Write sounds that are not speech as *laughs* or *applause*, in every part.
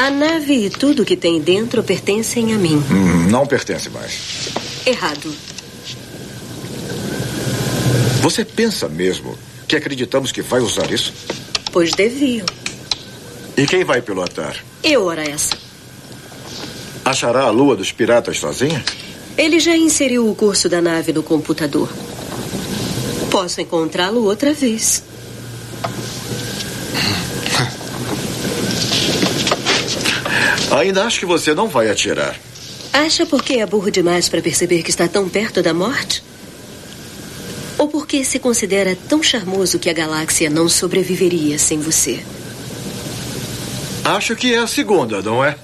A nave e tudo que tem dentro pertencem a mim. Hum, não pertence mais. Errado. Você pensa mesmo que acreditamos que vai usar isso? Pois deviam. E quem vai pilotar? Eu, ora essa. Achará a lua dos piratas sozinha? Ele já inseriu o curso da nave no computador. Posso encontrá-lo outra vez. Ainda acho que você não vai atirar. Acha porque é burro demais para perceber que está tão perto da morte? Ou porque se considera tão charmoso que a galáxia não sobreviveria sem você? Acho que é a segunda, não é?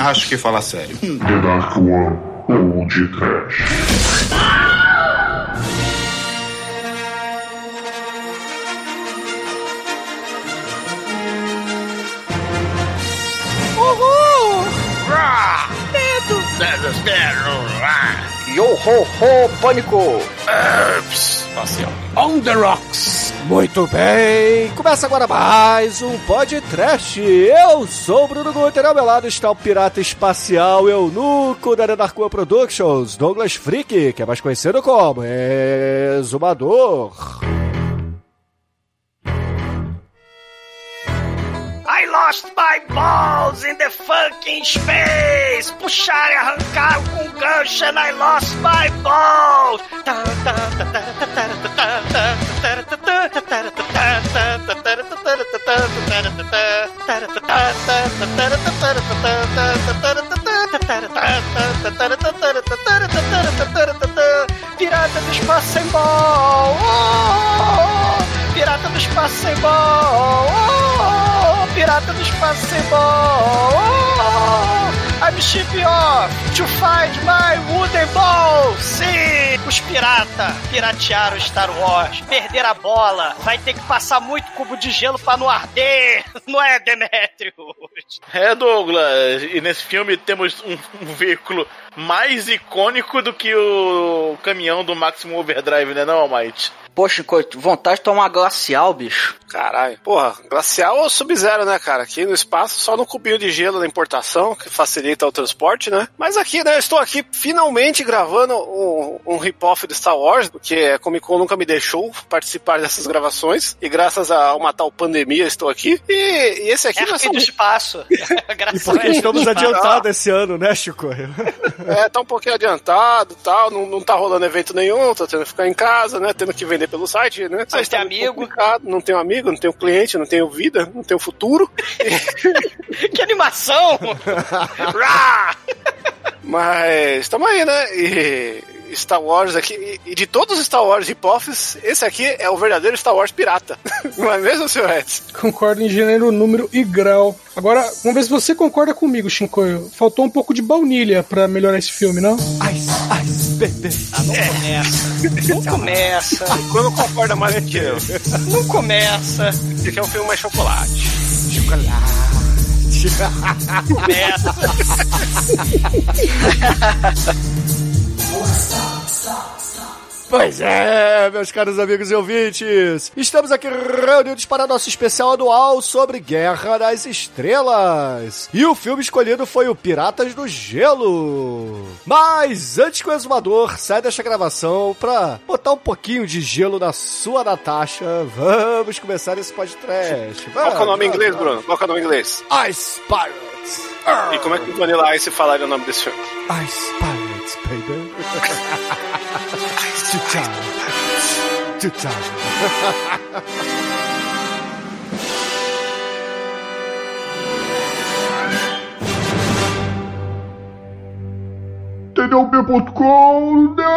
Acho que fala sério. The Dark One ou de Trash. Yo ho ho, pânico! Ups, espacial. On the Rocks. Muito bem, começa agora mais um podcast. Eu sou o Bruno Guter, ao meu lado está o pirata espacial eunuco da Darkoa Productions, Douglas Freak, que é mais conhecido como Exumador. Lost my balls in the fucking space! Puxaram e arrancaram com gancho and I lost my balls! Pirata do espaço sem ball! Oh! Pirata do espaço sem ball! Pirata do espaço sem ball! Oh! I'm ship off to find my wooden ball! Sim! Os pirata piratearam Star Wars, perderam a bola, vai ter que passar muito cubo de gelo pra não arder, *laughs* não é, Demetrius? É, Douglas, e nesse filme temos um, um veículo mais icônico do que o caminhão do Maximum Overdrive, né não, Almighty? Poxa, coito, vontade de tomar glacial, bicho. Caralho. Porra, glacial ou sub-zero, né, cara? Aqui no espaço, só no cubinho de gelo da importação, que facilita o transporte, né? Mas aqui, né, eu estou aqui finalmente gravando um, um rip-off de Star Wars, porque a Comic Con nunca me deixou participar dessas gravações, e graças a uma tal pandemia estou aqui. E, e esse aqui É vai ser do espaço. *laughs* E Graças porque a Deus. estamos adiantados esse ano, né, Chico? É, tá um pouquinho adiantado tal, não, não tá rolando evento nenhum, tô tendo que ficar em casa, né? Tendo que vender pelo site, né? Não Mas tem tá amigo. Não tenho amigo, não tenho cliente, não tenho vida, não tenho futuro. *laughs* Que animação! *laughs* Mas estamos aí, né? E Star Wars aqui, e de todos os Star Wars hip-offs, esse aqui é o verdadeiro Star Wars pirata. *laughs* Não é mesmo, senhor Edson? Concordo em gênero, número e grau. Agora, vamos ver se você concorda comigo, Shinkoio. Faltou um pouco de baunilha pra melhorar esse filme, não? Ice, ice, baby. Ah, não começa. Não começa. *laughs* Quando concorda mais do que eu. Não começa. Esse aqui é um filme mais chocolate. *laughs* Começa. Pois é, meus caros amigos e ouvintes, estamos aqui reunidos para nosso especial anual sobre Guerra das Estrelas. E o filme escolhido foi o Piratas do Gelo. Mas antes que o exumador saia desta gravação para botar um pouquinho de gelo na sua Natasha, vamos começar esse podcast. Qual que é o nome em inglês, Bruno? Qual é o nome em inglês? Ice Pirates. E como é que o Vanilla Ice falaria o nome desse filme? Ice Pirates, baby. Tchau. Tchau. TDUP.com Bom,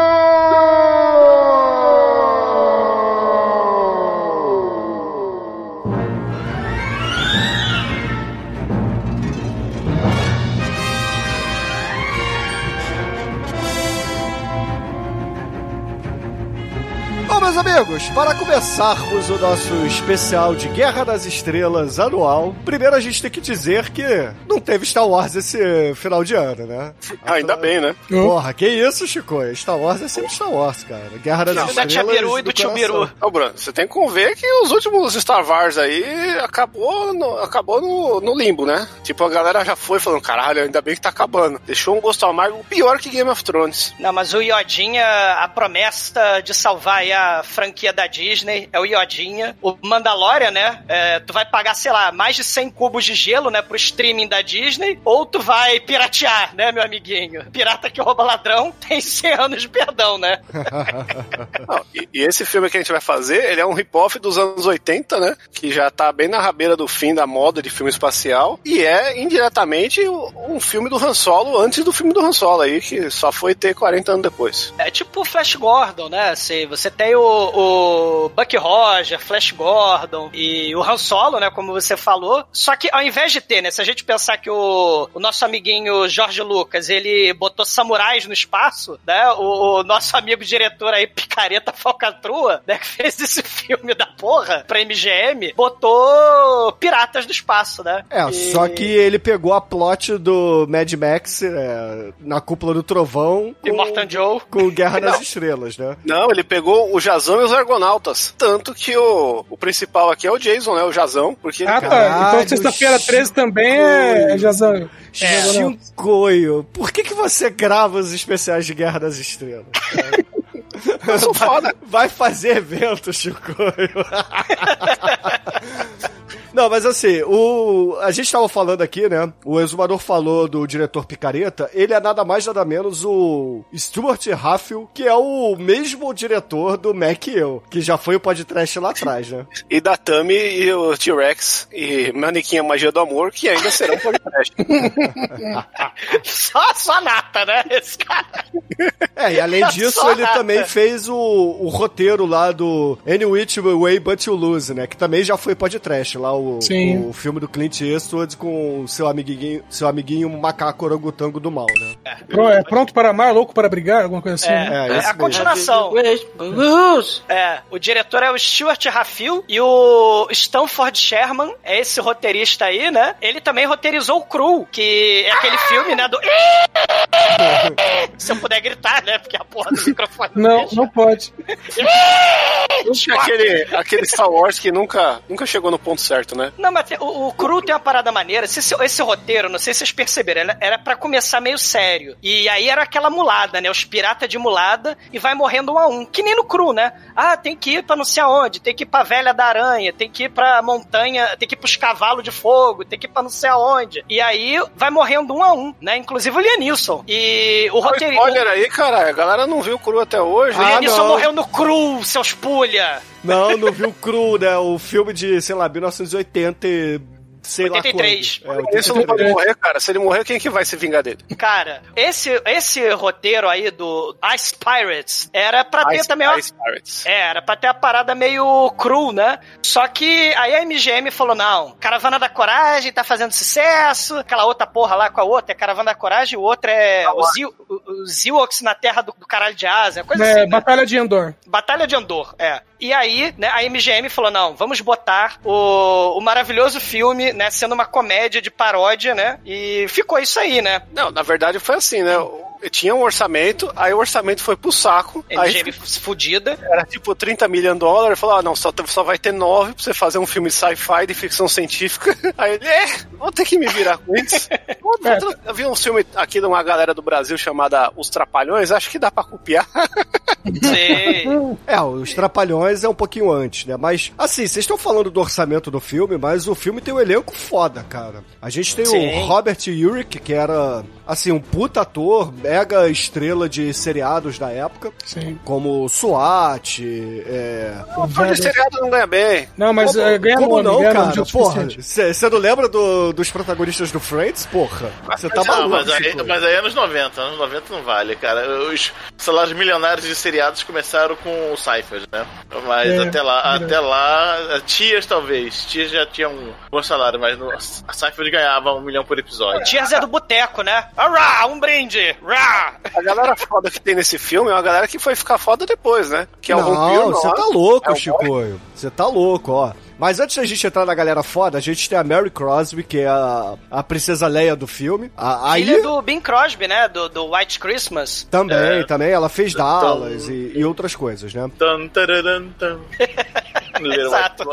meus amigos, para começarmos o nosso especial de Guerra das Estrelas anual, primeiro a gente tem que dizer que não teve Star Wars esse final de ano, né? Ainda bem, né? Porra, que isso, Chico? Star Wars é sempre Star Wars, cara. Guerra das Não, Estrelas. da Tia Biru e do Tio coração. Biru. Ô, Bruno, você tem que conver que os últimos Star Wars aí acabou no, acabou no, no limbo, né? Tipo, a galera já foi falando, caralho, ainda bem que tá acabando. Deixou um gosto amargo pior que Game of Thrones. Não, mas o Iodinha, a promessa de salvar aí a franquia da Disney é o Iodinha. O Mandalorian, né? é, tu vai pagar, sei lá, mais de 100 cubos de gelo, né, pro streaming da Disney, ou tu vai piratear, né, meu amiguinho? Pirata que rouba ladrão *laughs* tem 100 anos de perdão, né? *laughs* Não, e, e esse filme que a gente vai fazer, ele é um rip-off dos anos 80, né? Que já tá bem na rabeira do fim da moda de filme espacial. E é, indiretamente, um filme do Han Solo antes do filme do Han Solo aí, que só foi ter 40 anos depois. É tipo o Flash Gordon, né? Assim, você tem o, o Buck Roger, Flash Gordon e o Han Solo, né? Como você falou. Só que ao invés de ter, né? Se a gente pensar que o, o nosso amiguinho Jorge Lucas, ele botou samurais no espaço, né? O, o nosso amigo diretor aí, Picareta Falcatrua, né? Que fez esse filme da porra pra MGM, botou piratas do espaço, né? É, E- só que ele pegou a plot do Mad Max é, na cúpula do trovão E Morton Joe. com Guerra *laughs* das Estrelas, né? Não, ele pegou o Jazão e os Argonautas. Tanto que o, o principal aqui é o Jason, né? O Jazão, porque ele Ah, tá. Caralho, Então sexta-feira 13 também é, é Jazão. É, Chicoio, por que, que você grava os especiais de Guerra das Estrelas? Eu sou foda. Vai fazer evento, Chicoio. *laughs* Não, mas assim, o... a gente tava falando aqui, né? O exumador falou do diretor Picareta. Ele é nada mais, nada menos o Stuart Raffel, que é o mesmo diretor do Mac e eu, que já foi o podcast lá atrás, né? *laughs* E da Tami e o T-Rex e Manequinha Magia do Amor, que ainda serão podcast. *laughs* Só, só nata, né? Esse cara. É, e além disso, Só ele também fez o, o roteiro lá do Any Which Way But You Lose, né? Que também já foi podcast, lá o, Sim. o filme do Clint Eastwood com o seu amiguinho, seu amiguinho macaco orangotango do mal, né? Pro- é pronto para amar, louco para brigar, alguma coisa assim. É, né? É, é, a mesmo. continuação. É, o diretor é o Stuart Raffil e o Stanford Sherman é esse roteirista aí, né? Ele também roteirizou o Cru, que é aquele filme, né, do... Se eu puder gritar, né, porque a porra do microfone Não, deixa. não pode. aquele, aquele Star Wars que nunca, nunca chegou no ponto certo, né? Não, mas o, o Cru tem uma parada maneira. Se Esse, esse roteiro, não sei se vocês perceberam, era- era pra começar meio sério. E aí era aquela mulada, né? Os piratas de mulada e vai morrendo um a um. Que nem no Cru, né? Ah, tem que ir pra não sei aonde, tem que ir pra Velha da Aranha, tem que ir pra montanha, tem que ir pros cavalos de fogo, tem que ir pra não sei aonde. E aí vai morrendo um a um, né? Inclusive o Lianilson. E o Olha roteiro. spoiler aí, cara. A galera não viu o cru até hoje. O Ah, Lianilson morreu no Cru, seus pulha! Não, não viu cru, né? O filme de, sei lá, 1980 e sei 83. lá quando. É, Esse não pode morrer, cara. Se ele morrer, quem que vai se vingar dele? Cara, esse, esse roteiro aí do Ice Pirates era pra ter Ice- também Ice Pirates. É, era pra ter a parada meio cru, né? Só que aí a MGM falou: não, Caravana da Coragem tá fazendo sucesso, aquela outra porra lá com a outra é Caravana da Coragem, o outro é os Zil- os Ewoks na Terra do, do Caralho de Asa, coisa É, assim. né? Batalha de Endor. Batalha de Andor, é. E aí, né, a MGM falou: não, vamos botar o, o maravilhoso filme, né, sendo uma comédia de paródia, né? E ficou isso aí, né? Não, na verdade foi assim, né? Tinha um orçamento, aí o orçamento foi pro saco. Aí MGM fudida. era tipo 30 milhões de dólares. Falou, ah, não, só, só vai ter 9 pra você fazer um filme sci-fi de ficção científica. *laughs* Aí ele, é, vou ter que me virar com isso. *laughs* Tra- Eu vi um filme aqui de uma galera do Brasil chamada Os Trapalhões, acho que dá pra copiar. *laughs* Sei. *laughs* É, os Trapalhões é um pouquinho antes, né? Mas, assim, vocês estão falando do orçamento do filme, mas o filme tem um elenco foda, cara. A gente tem Sim. o Robert Urich, que era, assim, um puta ator, mega estrela de seriados da época, Sim. como SWAT, é... Ator de seriado não ganha bem. Não, mas Como, é, ganha como nome, não, ganha cara? Porra, você não lembra do- dos protagonistas do Friends? Porra, você tá Não, maluco, mas aí, Chico. mas aí é anos 90, anos 90 não vale, cara. Os salários milionários de seriados começaram com o Cypher, né? Mas É, até lá, verdade. até lá, tias talvez. Tias já tinham um bom salário, mas no, a Cypher ganhava um milhão por episódio. Cheers é do boteco, né? Ará, um brinde! Rá! A galera foda que tem nesse filme é uma galera que foi ficar foda depois, né? Que é o Perlman você tá louco, É o Chicoio. Você tá louco, ó. Mas antes da gente entrar na galera foda, a gente tem a Mary Crosby, que é a, a princesa Leia do filme. A, aí Filha do Bing Crosby, né? Do, do White Christmas. também, É. também, ela fez Dallas e, e outras coisas, né? Tararam. *laughs* Little Exato.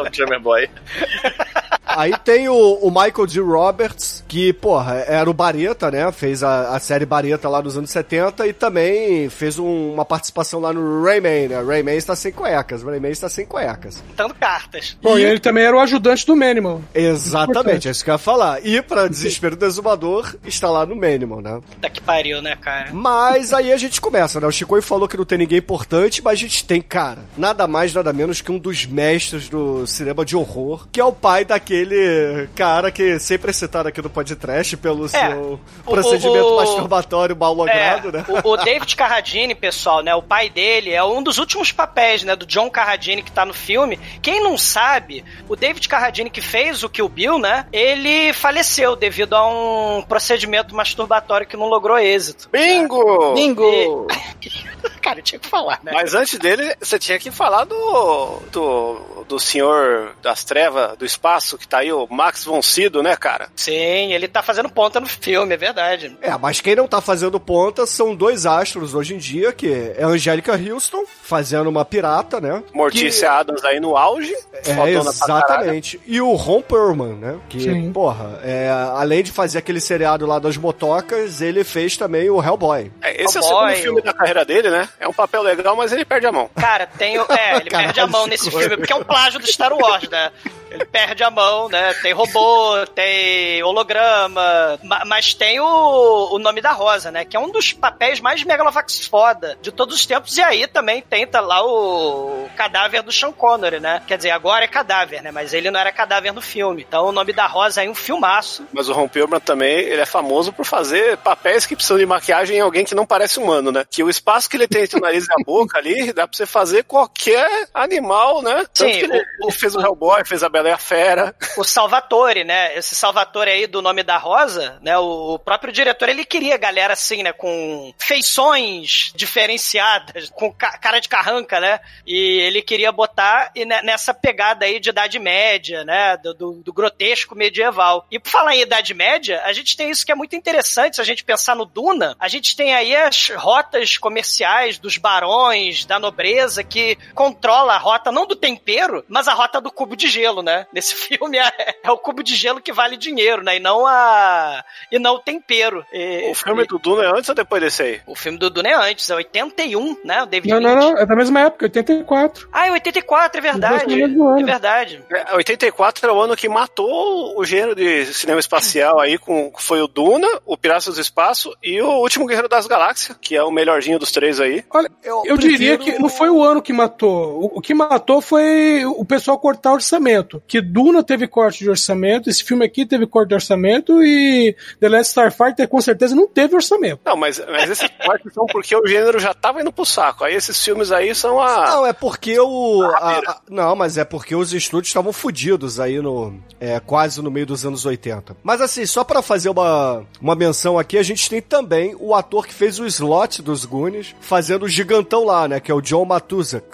Boy. *laughs* Aí tem o, o Michael D. Roberts, que, porra, era o Bareta, né? Fez a, a série Bareta lá nos anos 70 e também fez um- uma participação lá no Rayman, né? Rayman está sem cuecas, Rayman está sem cuecas. Dando cartas. Bom, e ele também era o ajudante do Manimal. Exatamente, é isso que eu ia falar. E, pra desespero do exumador, está lá no Manimal, né? Puta que pariu, né, cara? Mas aí a gente começa, né? O Chico falou que não tem ninguém importante, mas a gente tem, cara, nada mais, nada menos que um dos mestres do cinema de horror, que é o pai daquele cara que sempre é citado aqui no podcast pelo seu o- procedimento o- masturbatório mal logrado, É, né? o, o David Carradine, pessoal, né? O pai dele é um dos últimos papéis, né? Do John Carradine que tá no filme. Quem não sabe, o David Carradine que fez o Kill Bill, né? Ele faleceu devido a um procedimento masturbatório que não logrou êxito. Bingo! Bingo! *laughs* *laughs* Cara, eu tinha que falar, né? Mas antes dele, você tinha que falar do, do, do senhor das trevas, do espaço, que tá aí, o Max von Sydow, né, cara? Sim, ele tá fazendo ponta no filme, é verdade. É, mas quem não tá fazendo ponta são dois astros hoje em dia, que é a Angélica Houston, fazendo uma pirata, né? Mortícia Adams aí no auge. É, exatamente. E o Ron Perlman, né? Que, Sim. porra, é, além de fazer aquele seriado lá das motocas, ele fez também o Hellboy. É, esse é o segundo filme da carreira dele, né? É um papel legal, mas ele perde a mão. Cara, tem o. É, ele *laughs* Caralho, perde a mão nesse filme, porque é um plágio do Star Wars, né? Ele perde a mão, né? Tem robô, tem holograma, ma- mas tem o, o nome da Rosa, né? Que é um dos papéis mais megalovax foda de todos os tempos. E aí também tenta lá o cadáver do Sean Connery, né? Quer dizer, agora é cadáver, né? Mas ele não era cadáver no filme. Então o nome da Rosa é um filmaço. Mas o Ron Perlman também, ele é famoso por fazer papéis que precisam de maquiagem em alguém que não parece humano, né? Que o espaço que ele tem entre o nariz e a boca ali, dá pra você fazer qualquer animal, né? Tanto Sim, que ele, o- ele fez o Hellboy, fez a Bela e a Fera. o Salvatore, né? Esse Salvatore aí do nome da Rosa, né? O próprio diretor, ele queria galera assim, né? Com feições diferenciadas, com ca- cara de carranca, né? E ele queria botar ne- nessa pegada aí de Idade Média, né? Do, do- do grotesco medieval. E por falar em Idade Média, a gente tem isso que é muito interessante, se a gente pensar no Duna, a gente tem aí as rotas comerciais dos barões, da nobreza, que controla a rota não do tempero, mas a rota do cubo de gelo, né? Nesse *laughs* filme é, é o cubo de gelo que vale dinheiro, né? E não a e não o tempero. E- O filme e- do Duna é antes ou depois desse aí? o filme do Duna é antes, é 81, né? O David Não, não, Lynch. não, é da mesma época, 84. Ah, é 84, é verdade. Mesmo ano. É verdade. É, 84 é o ano que matou o gênero de cinema espacial aí, com, foi o Duna, o Piratas do Espaço e o Último Guerreiro das Galáxias, que é o melhorzinho dos três aí. Olha, Eu eu diria prefiro- que não foi o ano que matou. O, o que matou foi o pessoal cortar orçamento. Que Duna teve corte de orçamento, esse filme aqui teve corte de orçamento e The Last Starfighter com certeza não teve orçamento. Não, mas, mas esses cortes são porque o gênero já tava indo pro saco. Aí esses filmes aí são a. Não, é porque o. a- a- não, mas é porque os estúdios estavam fodidos aí no. É, quase no meio dos anos 80. Mas assim, só pra fazer uma, uma menção aqui, a gente tem também o ator que fez o slot dos Goonies, fazendo o gigantão lá, né? Que é o John Matuzak.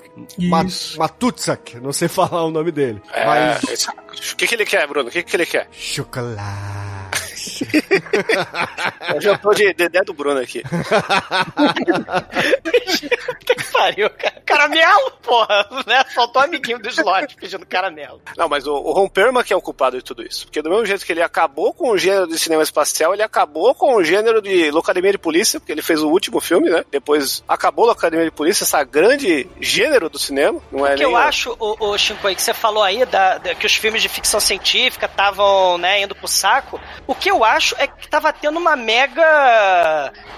Matuzak, não sei *laughs* falar o nome dele. É, Mas. O que, que ele quer, Bruno? O que, que ele quer? Chocolate. *laughs* Eu já tô de Dedé do Bruno aqui. *laughs* Que pariu, cara. Caramelo, porra, né? Faltou um amiguinho do slot pedindo caramelo. Não, mas o, o Ron Perlman que é o culpado de tudo isso. Porque do mesmo jeito que ele acabou com o gênero de cinema espacial, ele acabou com o gênero de Locademia de Polícia, porque ele fez o último filme, né? Depois acabou Locademia de Polícia, essa grande gênero do cinema. Não é O que nem eu a- acho, o, o Shinkoi, que você falou aí da, da- que os filmes de ficção científica estavam né, indo pro saco, o que eu acho é que tava tendo uma mega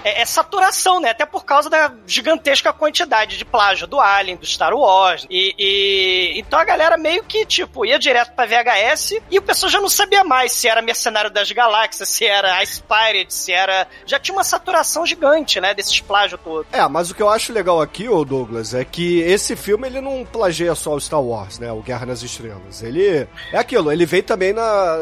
é, é saturação, né? Até por causa da gigantesca quantidade de plágio do Alien, do Star Wars. E, e- então a galera meio que, tipo, ia direto pra VHS e o pessoal já não sabia mais se era Mercenário das Galáxias, se era Ice Pirate, se era. Já tinha uma saturação gigante, né, desses plágios todos. É, mas o que eu acho legal aqui, ô Douglas, é que esse filme ele não plageia só o Star Wars, né? O Guerra nas Estrelas. Ele é aquilo, ele vem também na,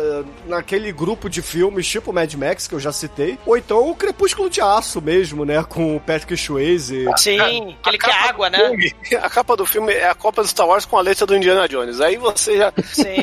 naquele grupo de filmes tipo Mad Max, que eu já citei, ou então o Crepúsculo de Aço mesmo, né? Com o Patrick Swayze. Sim, aquele que é água, né? filme- *laughs* a capa do filme é a Copa do Star Wars com a letra do Indiana Jones. Aí você já,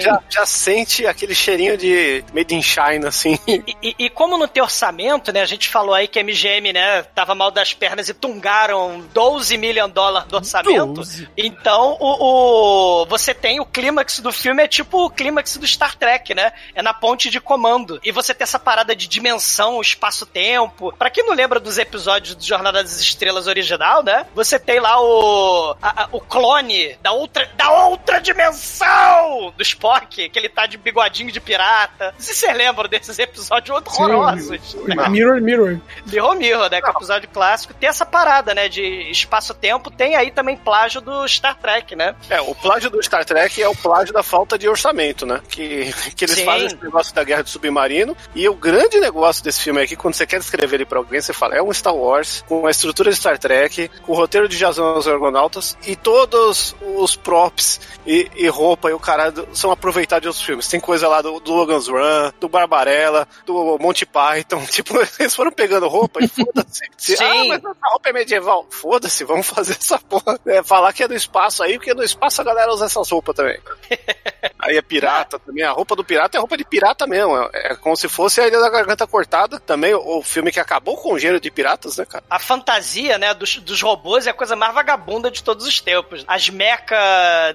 já, já sente aquele cheirinho de Made in China, assim. E, e- e como não tem orçamento, né? A gente falou aí que a MGM, né, tava mal das pernas e tungaram 12 milhões de dólares do orçamento. 12. Então, o, o- você tem o clímax do filme, é tipo o clímax do Star Trek, né? É na ponte de comando. E você tem essa parada de dimensão, espaço-tempo. Pra quem não lembra dos episódios do Jornada das Estrelas original, né? Você tem lá o, a- a- o clone da outra, da outra dimensão do Spock, que ele tá de bigodinho de pirata. Não sei se vocês lembram desses episódios horrorosos. né? Mirror, mirror. Mirror Mirror, né? Que é o episódio clássico. Tem essa parada, né? De espaço-tempo. Tem aí também plágio do Star Trek, né? É, o plágio do Star Trek é o plágio da falta de orçamento, né? Que, que eles Sim. fazem esse negócio da guerra de submarino. E o grande negócio desse filme é que quando você quer descrever ele pra alguém, você fala, é um Star Wars, com a estrutura de Star Trek, com o roteiro de Jason e os Argonautas, e todos os props e, e roupa e o caralho são aproveitados de outros filmes. Tem coisa lá do, do Logan's Run, do Barbarella, do Monty Python. *laughs* Tipo, eles foram pegando roupa e foda-se. *laughs* Ah, mas essa roupa é medieval. Foda-se, vamos fazer essa porra. É, falar que é do espaço aí, porque no espaço a galera usa essas roupas também. *laughs* Aí é pirata também. A roupa do pirata é roupa de pirata mesmo. É, é como se fosse a Ilha da Garganta Cortada. Também o, o filme que acabou com o gênero de piratas, né, cara? A fantasia, né, dos, dos robôs é a coisa mais vagabunda de todos os tempos. As mecas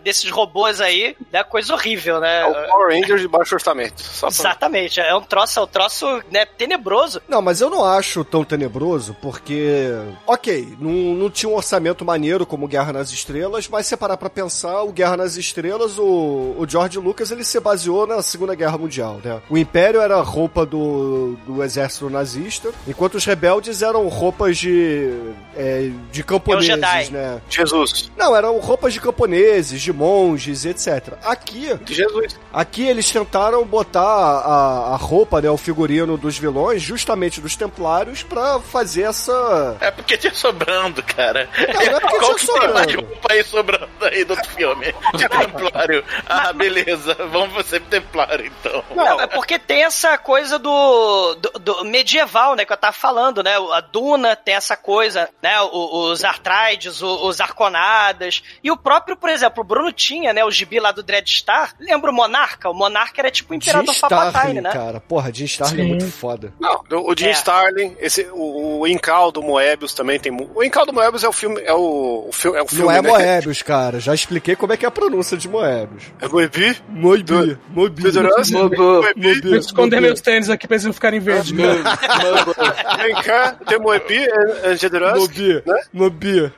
desses robôs aí é coisa horrível, né? É o Power Rangers de baixo orçamento. Só pra... Exatamente, é um troço, é um troço né, tenebroso. Não, mas eu não acho tão tenebroso, porque. Ok, não, não tinha um orçamento maneiro como Guerra nas Estrelas, mas se parar pra pensar, o Guerra nas Estrelas, o, o George Lucas ele se baseou na Segunda Guerra Mundial, né? O Império era a roupa do, do exército nazista, enquanto os rebeldes eram roupas de. é, de camponeses, Jedi. né? Jesus. Não, eram roupas de camponeses, de monges, etc. Aqui, Jesus. Aqui eles tentaram botar a, a roupa, né, o figurino dos vilões, justamente dos Templários, pra fazer essa. É porque tinha sobrando, cara. Não, não é porque Qual tinha que tem mais sobrando. roupa aí sobrando aí do outro filme? *laughs* De Templário. Ah, beleza. Vamos ser Templário, então. Não, é porque tem essa coisa do, do, do medieval, né, que eu tava falando, né? A Duna tem essa coisa, né? o- Os Artrides, o- os Arconadas. E o próprio, por exemplo, o Bruno tinha, né? O gibi lá do Dreadstar. Lembra o Monarca? O Monarca era tipo o Imperador Palpatine, Starlin, né? cara. Porra, Jim Starlin é muito foda. Não, o Jim É. Starlin, esse, o, o Incal do Moebius também tem. O Incal do Moebius é o filme. É o, o filme, é o filme Não é né? Moebius, cara. Já expliquei como é que é a pronúncia de Moebius. É Moebi? Moebius. Federoso? Moebius. Vou esconder meus tênis aqui pra eles não ficarem verdes. Vem cá, tem Moebi, é generoso. Mobi. né? Mobi.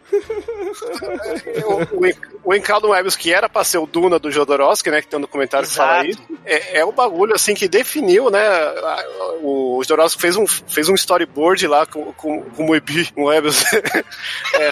O, o, En- o Encal do Moebius, que era pra ser o Duna do Jodorowsky, né? Que tem um documentário que fala isso. É, é o bagulho, assim, que definiu, né? O Jodorowsky fez um, fez um storyboard lá com, com, com o Moebi, Moebius. *laughs* é,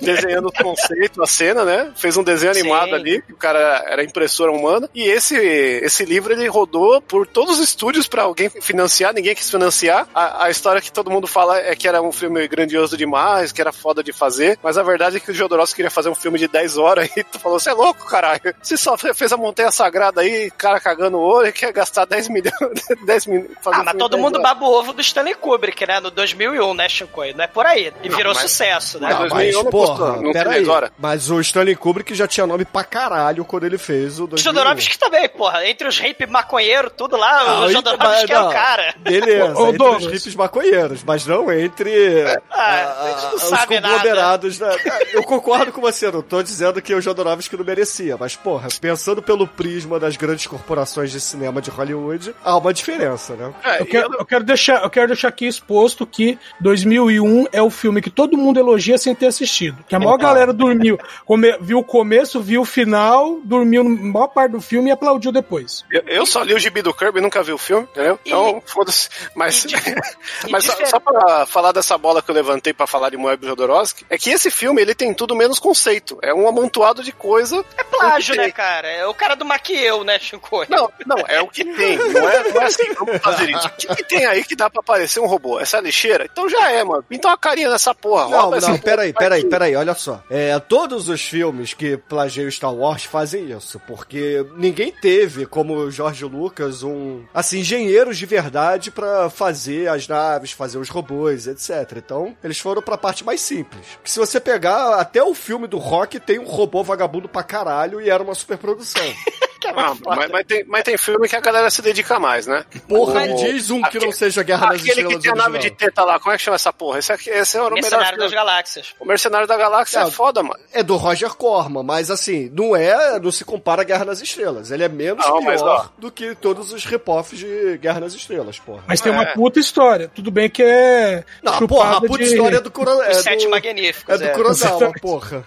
desenhando o conceito, a cena, né? Fez um desenho Sim. animado ali, que o cara era impressora humana. E esse, esse livro ele rodou por todos os estúdios pra alguém financiar, ninguém quis financiar. A, a história que todo mundo fala é que era um filme grandioso demais, que era foda de fazer, mas a verdade é que o Jodorowsky queria fazer um filme de 10 horas *laughs* e tu falou, você é louco, caralho. Você só fe- fez a montanha sagrada aí, cara cagando o olho e quer gastar 10 milhões, *laughs* 10 milhões. Ah, mas todo mundo baba o ovo do Stanley Kubrick, né? No 2001, né, Shinkoi? Não é por aí. E Não, virou mas- sucesso, né? mas Não, 2001 mas, não porra, não peraí. 10 horas. Mas o Stanley Kubrick já tinha nome pra caralho quando ele fez o 2001. Jodorowsky também, porra. Entre os hippie maconheiro, tudo lá, Ah, o aí- Jodorowsky é não, o cara. Beleza, ô, entre Douglas. os hippies maconheiros, mas não entre Ah, a gente não os sabe conglomerados. da- Eu concordo com você, não tô dizendo que o Jodorowsky não merecia, mas, porra, pensando pelo prisma das grandes corporações de cinema de Hollywood, há uma diferença, né? É, Eu quero, eu quero deixar, eu quero deixar aqui exposto que 2001 é o filme que todo mundo elogia sem ter assistido. Que a maior galera dormiu, come- viu o começo, viu o final, dormiu na maior parte do filme e aplaudiu depois. Eu, eu só li o gibi do Kirby e nunca vi o filme, entendeu? Então, foda-se. Mas, *laughs* mas só, só pra falar dessa bola que eu levantei pra falar de Moebius Jodorowsky, é que esse filme ele tem tudo menos conceito. É um amontoado de coisa. É plágio, né, cara? É o cara do Maquieu, né, Chico? Não, não, é o que tem. *laughs* Não é, não é assim, vamos fazer isso. O que, que tem aí que dá pra aparecer um robô? Essa lixeira? Então já é, mano. Pinta uma carinha nessa porra. Não, não, peraí, peraí. Peraí, olha só. É, todos os filmes que plagiam Star Wars fazem isso, porque ninguém teve, como o George Lucas, um, assim, engenheiros de verdade pra fazer as naves, fazer os robôs, etc. Então, eles foram pra parte mais simples. Que se você pegar, até o filme do Rock tem um robô vagabundo pra caralho e era uma superprodução. *laughs* Ah, mas, mas tem, mas tem filme que a galera se dedica mais, né? Porra, O- me diz um que não seja Guerra nas Aquele que Estrelas tem a nave de teta lá, como é que chama essa porra? Esse, aqui, esse é o melhor Mercenário das. Galáxias. O Mercenário da Galáxia Não. é foda, mano. É do Roger Corman, mas assim, não é, não se compara a Guerra nas Estrelas. Ele é menos Não, mas, pior do que todos os rip-offs de Guerra nas Estrelas, porra. Mas tem uma É. puta história. Tudo bem que é. Não, chupada porra, a puta de- história é do Kurosawa. É Sete do, Magníficos. é do Kurosawa, Exatamente. porra.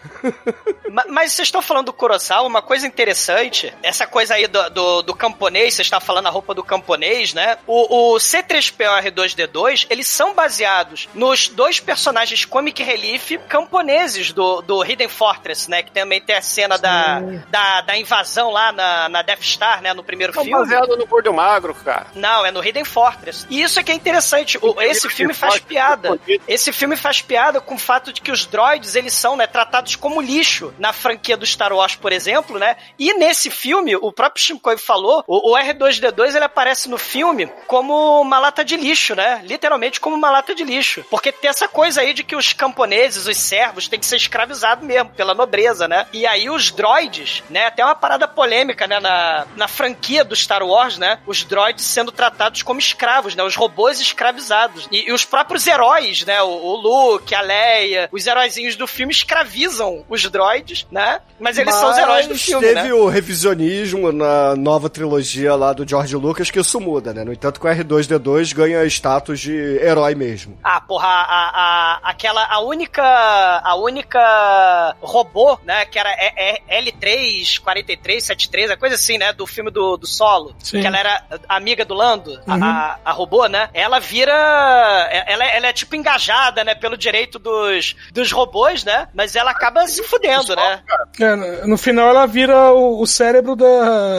Ma- Mas vocês estão falando do Kurosawa, uma coisa interessante, essa coisa aí do, do, do camponês, você está falando a roupa do camponês, né? O, o C3PO e R2D2, eles são baseados nos dois personagens comic relief camponeses do, do Hidden Fortress, né? Que também tem a cena da, da, da invasão lá na, na Death Star, né? No primeiro Não, filme. baseado no Gordo Magro, cara. Não, é no Hidden Fortress. E isso é que é interessante. O- esse filme faz piada. Esse filme faz piada com o fato de que os droids, eles são, né, tratados como lixo na franquia do Star Wars, por exemplo, né? E nesse filme, o próprio Shinkoi falou, o, o R2D2, ele aparece no filme como uma lata de lixo, né? Literalmente como uma lata de lixo. Porque tem essa coisa aí de que os camponeses, os servos, têm que ser escravizados mesmo, pela nobreza, né? E aí os droids, né? Até uma parada polêmica, né? Na, na franquia do Star Wars, né? Os droids sendo tratados como escravos, né? Os robôs escravizados. E, e os próprios heróis, né? O, o Luke, a Leia, os heróizinhos do filme escravizam os droids, né? Mas eles são os heróis do Mas filme, teve né? o revisionismo na nova trilogia lá do George Lucas que isso muda, né? No entanto, que o R2D2 ganha status de herói mesmo. Ah, porra, a, a, aquela, a única, a única robô, né, que era é, é L3, 43, 73, a coisa assim, né, do filme do, do Solo, Sim. que ela era amiga do Lando, a- Uhum. a, a robô, né, ela vira, ela, ela é tipo engajada, né, pelo direito dos, dos robôs, né, mas ela acaba se fudendo, né. É, no- no final ela vira o, o cérebro da,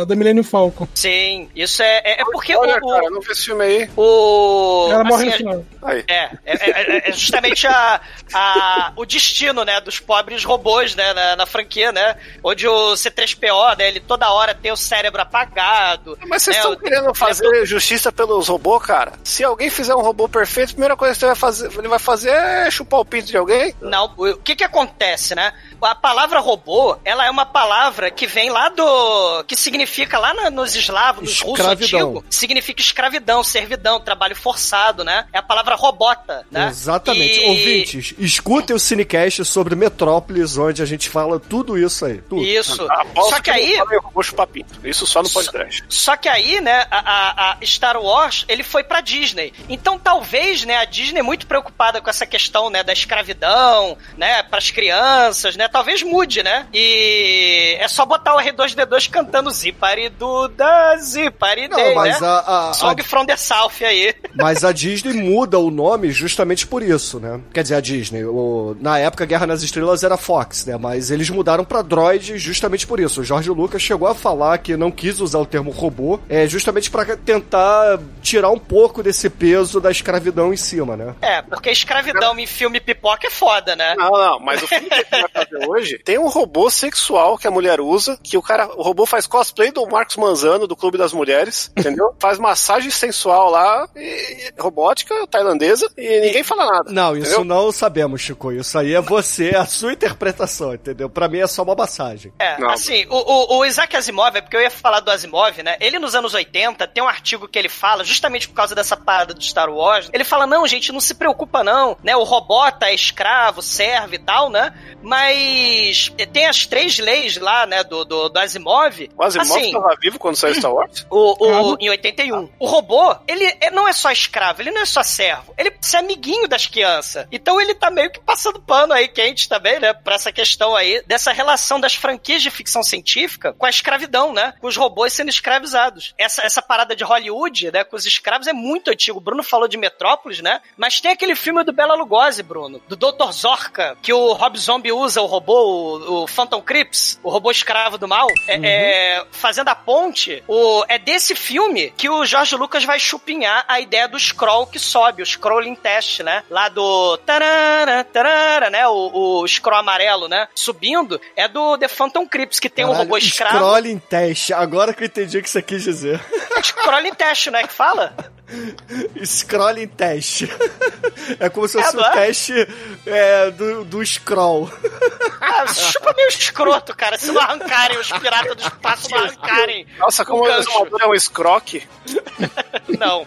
da Millennium Falcon. Sim, isso é, é, é porque Olha, o, cara, não vi esse filme aí. o, Ela morre assim, no final. Aí. É, é, é- é justamente a, a- o destino, né, dos pobres robôs, né, na, na franquia, né, onde o C3PO, né, ele toda hora tem o cérebro apagado. Mas vocês né, estão o- querendo fazer justiça pelos robôs, cara? Se alguém fizer um robô perfeito, a primeira coisa que você vai fazer, ele vai fazer é chupar o pinto de alguém? Não, o que que acontece, né? A palavra robô, ela é uma palavra que vem lá do... que significa lá na- nos eslavos, nos russos antigos, significa escravidão, servidão, trabalho forçado, né? É a palavra robota, né? Exatamente. E- Ouvintes, escutem o Cinecast sobre Metrópolis, onde a gente fala tudo isso aí. Tudo. Isso. Aposto Só que não aí... chupar pinto. Isso só no podcast. Só que aí, né, a, a- a Star Wars, ele foi pra Disney. Então, talvez, né, a Disney muito preocupada com essa questão, né, da escravidão, né, pras crianças, né, talvez mude, né? E é só botar o R2D2 cantando Zipariduda, Ziparidei, Não, mas né? a- a- a- Song from the South aí. Mas a Disney muda o nome justamente por isso, né? Quer dizer, a Disney, o- na época Guerra nas Estrelas era Fox, né? Mas eles mudaram pra Droid justamente por isso. O George Lucas chegou a falar que não quis usar o termo robô, é justamente pra tentar tirar um pouco desse peso da escravidão em cima, né? É, porque escravidão em filme pipoca é foda, né? Não, não, mas o filme que a gente vai fazer *laughs* hoje tem um robô sexual que a mulher usa, que o cara, o robô faz cosplay do Marcos Manzano, do Clube das Mulheres, entendeu? Faz massagem sensual lá, e, e- robótica tailandesa, e ninguém fala nada. Não, isso entendeu? não sabemos, Chico. Isso aí é você, a sua interpretação, entendeu? Pra mim é só uma massagem. É, Não. assim, o, o, o Isaac Asimov, é porque eu ia falar do Asimov, né? Ele nos anos 80 tem um artigo que ele fala, justamente por causa dessa parada do Star Wars. Ele fala: não, gente, não se preocupa, não, né? O robota é escravo, serve e tal, né? Mas tem as três leis lá, né, do, do, do Asimov. O Asimov assim, estava vivo quando saiu Star Wars? o, o, em 81. O robô, ele não é só escravo, ele não é só servo. Servo. Ele é amiguinho das crianças. Então ele tá meio que passando pano aí, quente também, né? Pra essa questão aí, dessa relação das franquias de ficção científica com a escravidão, né? Com os robôs sendo escravizados. Essa, essa parada de Hollywood, né? Com os escravos é muito antigo. O Bruno falou de Metrópolis, né? Mas tem aquele filme do Bela Lugosi, Bruno, do Dr. Zorka, que o Rob Zombie usa o robô, o, o Phantom Crips, o robô escravo do mal, é, é, fazendo a ponte. O, é desse filme que o Jorge Lucas vai chupinhar a ideia do scroll que sobe, o scrolling test, né? Lá do tarara, tarara, né? O, o scroll amarelo, né? Subindo, é do The Phantom Crips, que tem um Caralho, robô escravo. Scrolling teste. Agora que eu entendi o que você quis dizer. Scrolling test, né? Que fala? *laughs* Scroll em teste. É como se fosse é, é, teste é, do, do scroll. Ah, chupa meu escroto, cara. Se não arrancarem, os piratas do espaço não arrancarem. Nossa, como o Exumador é um escroque. *laughs* Não.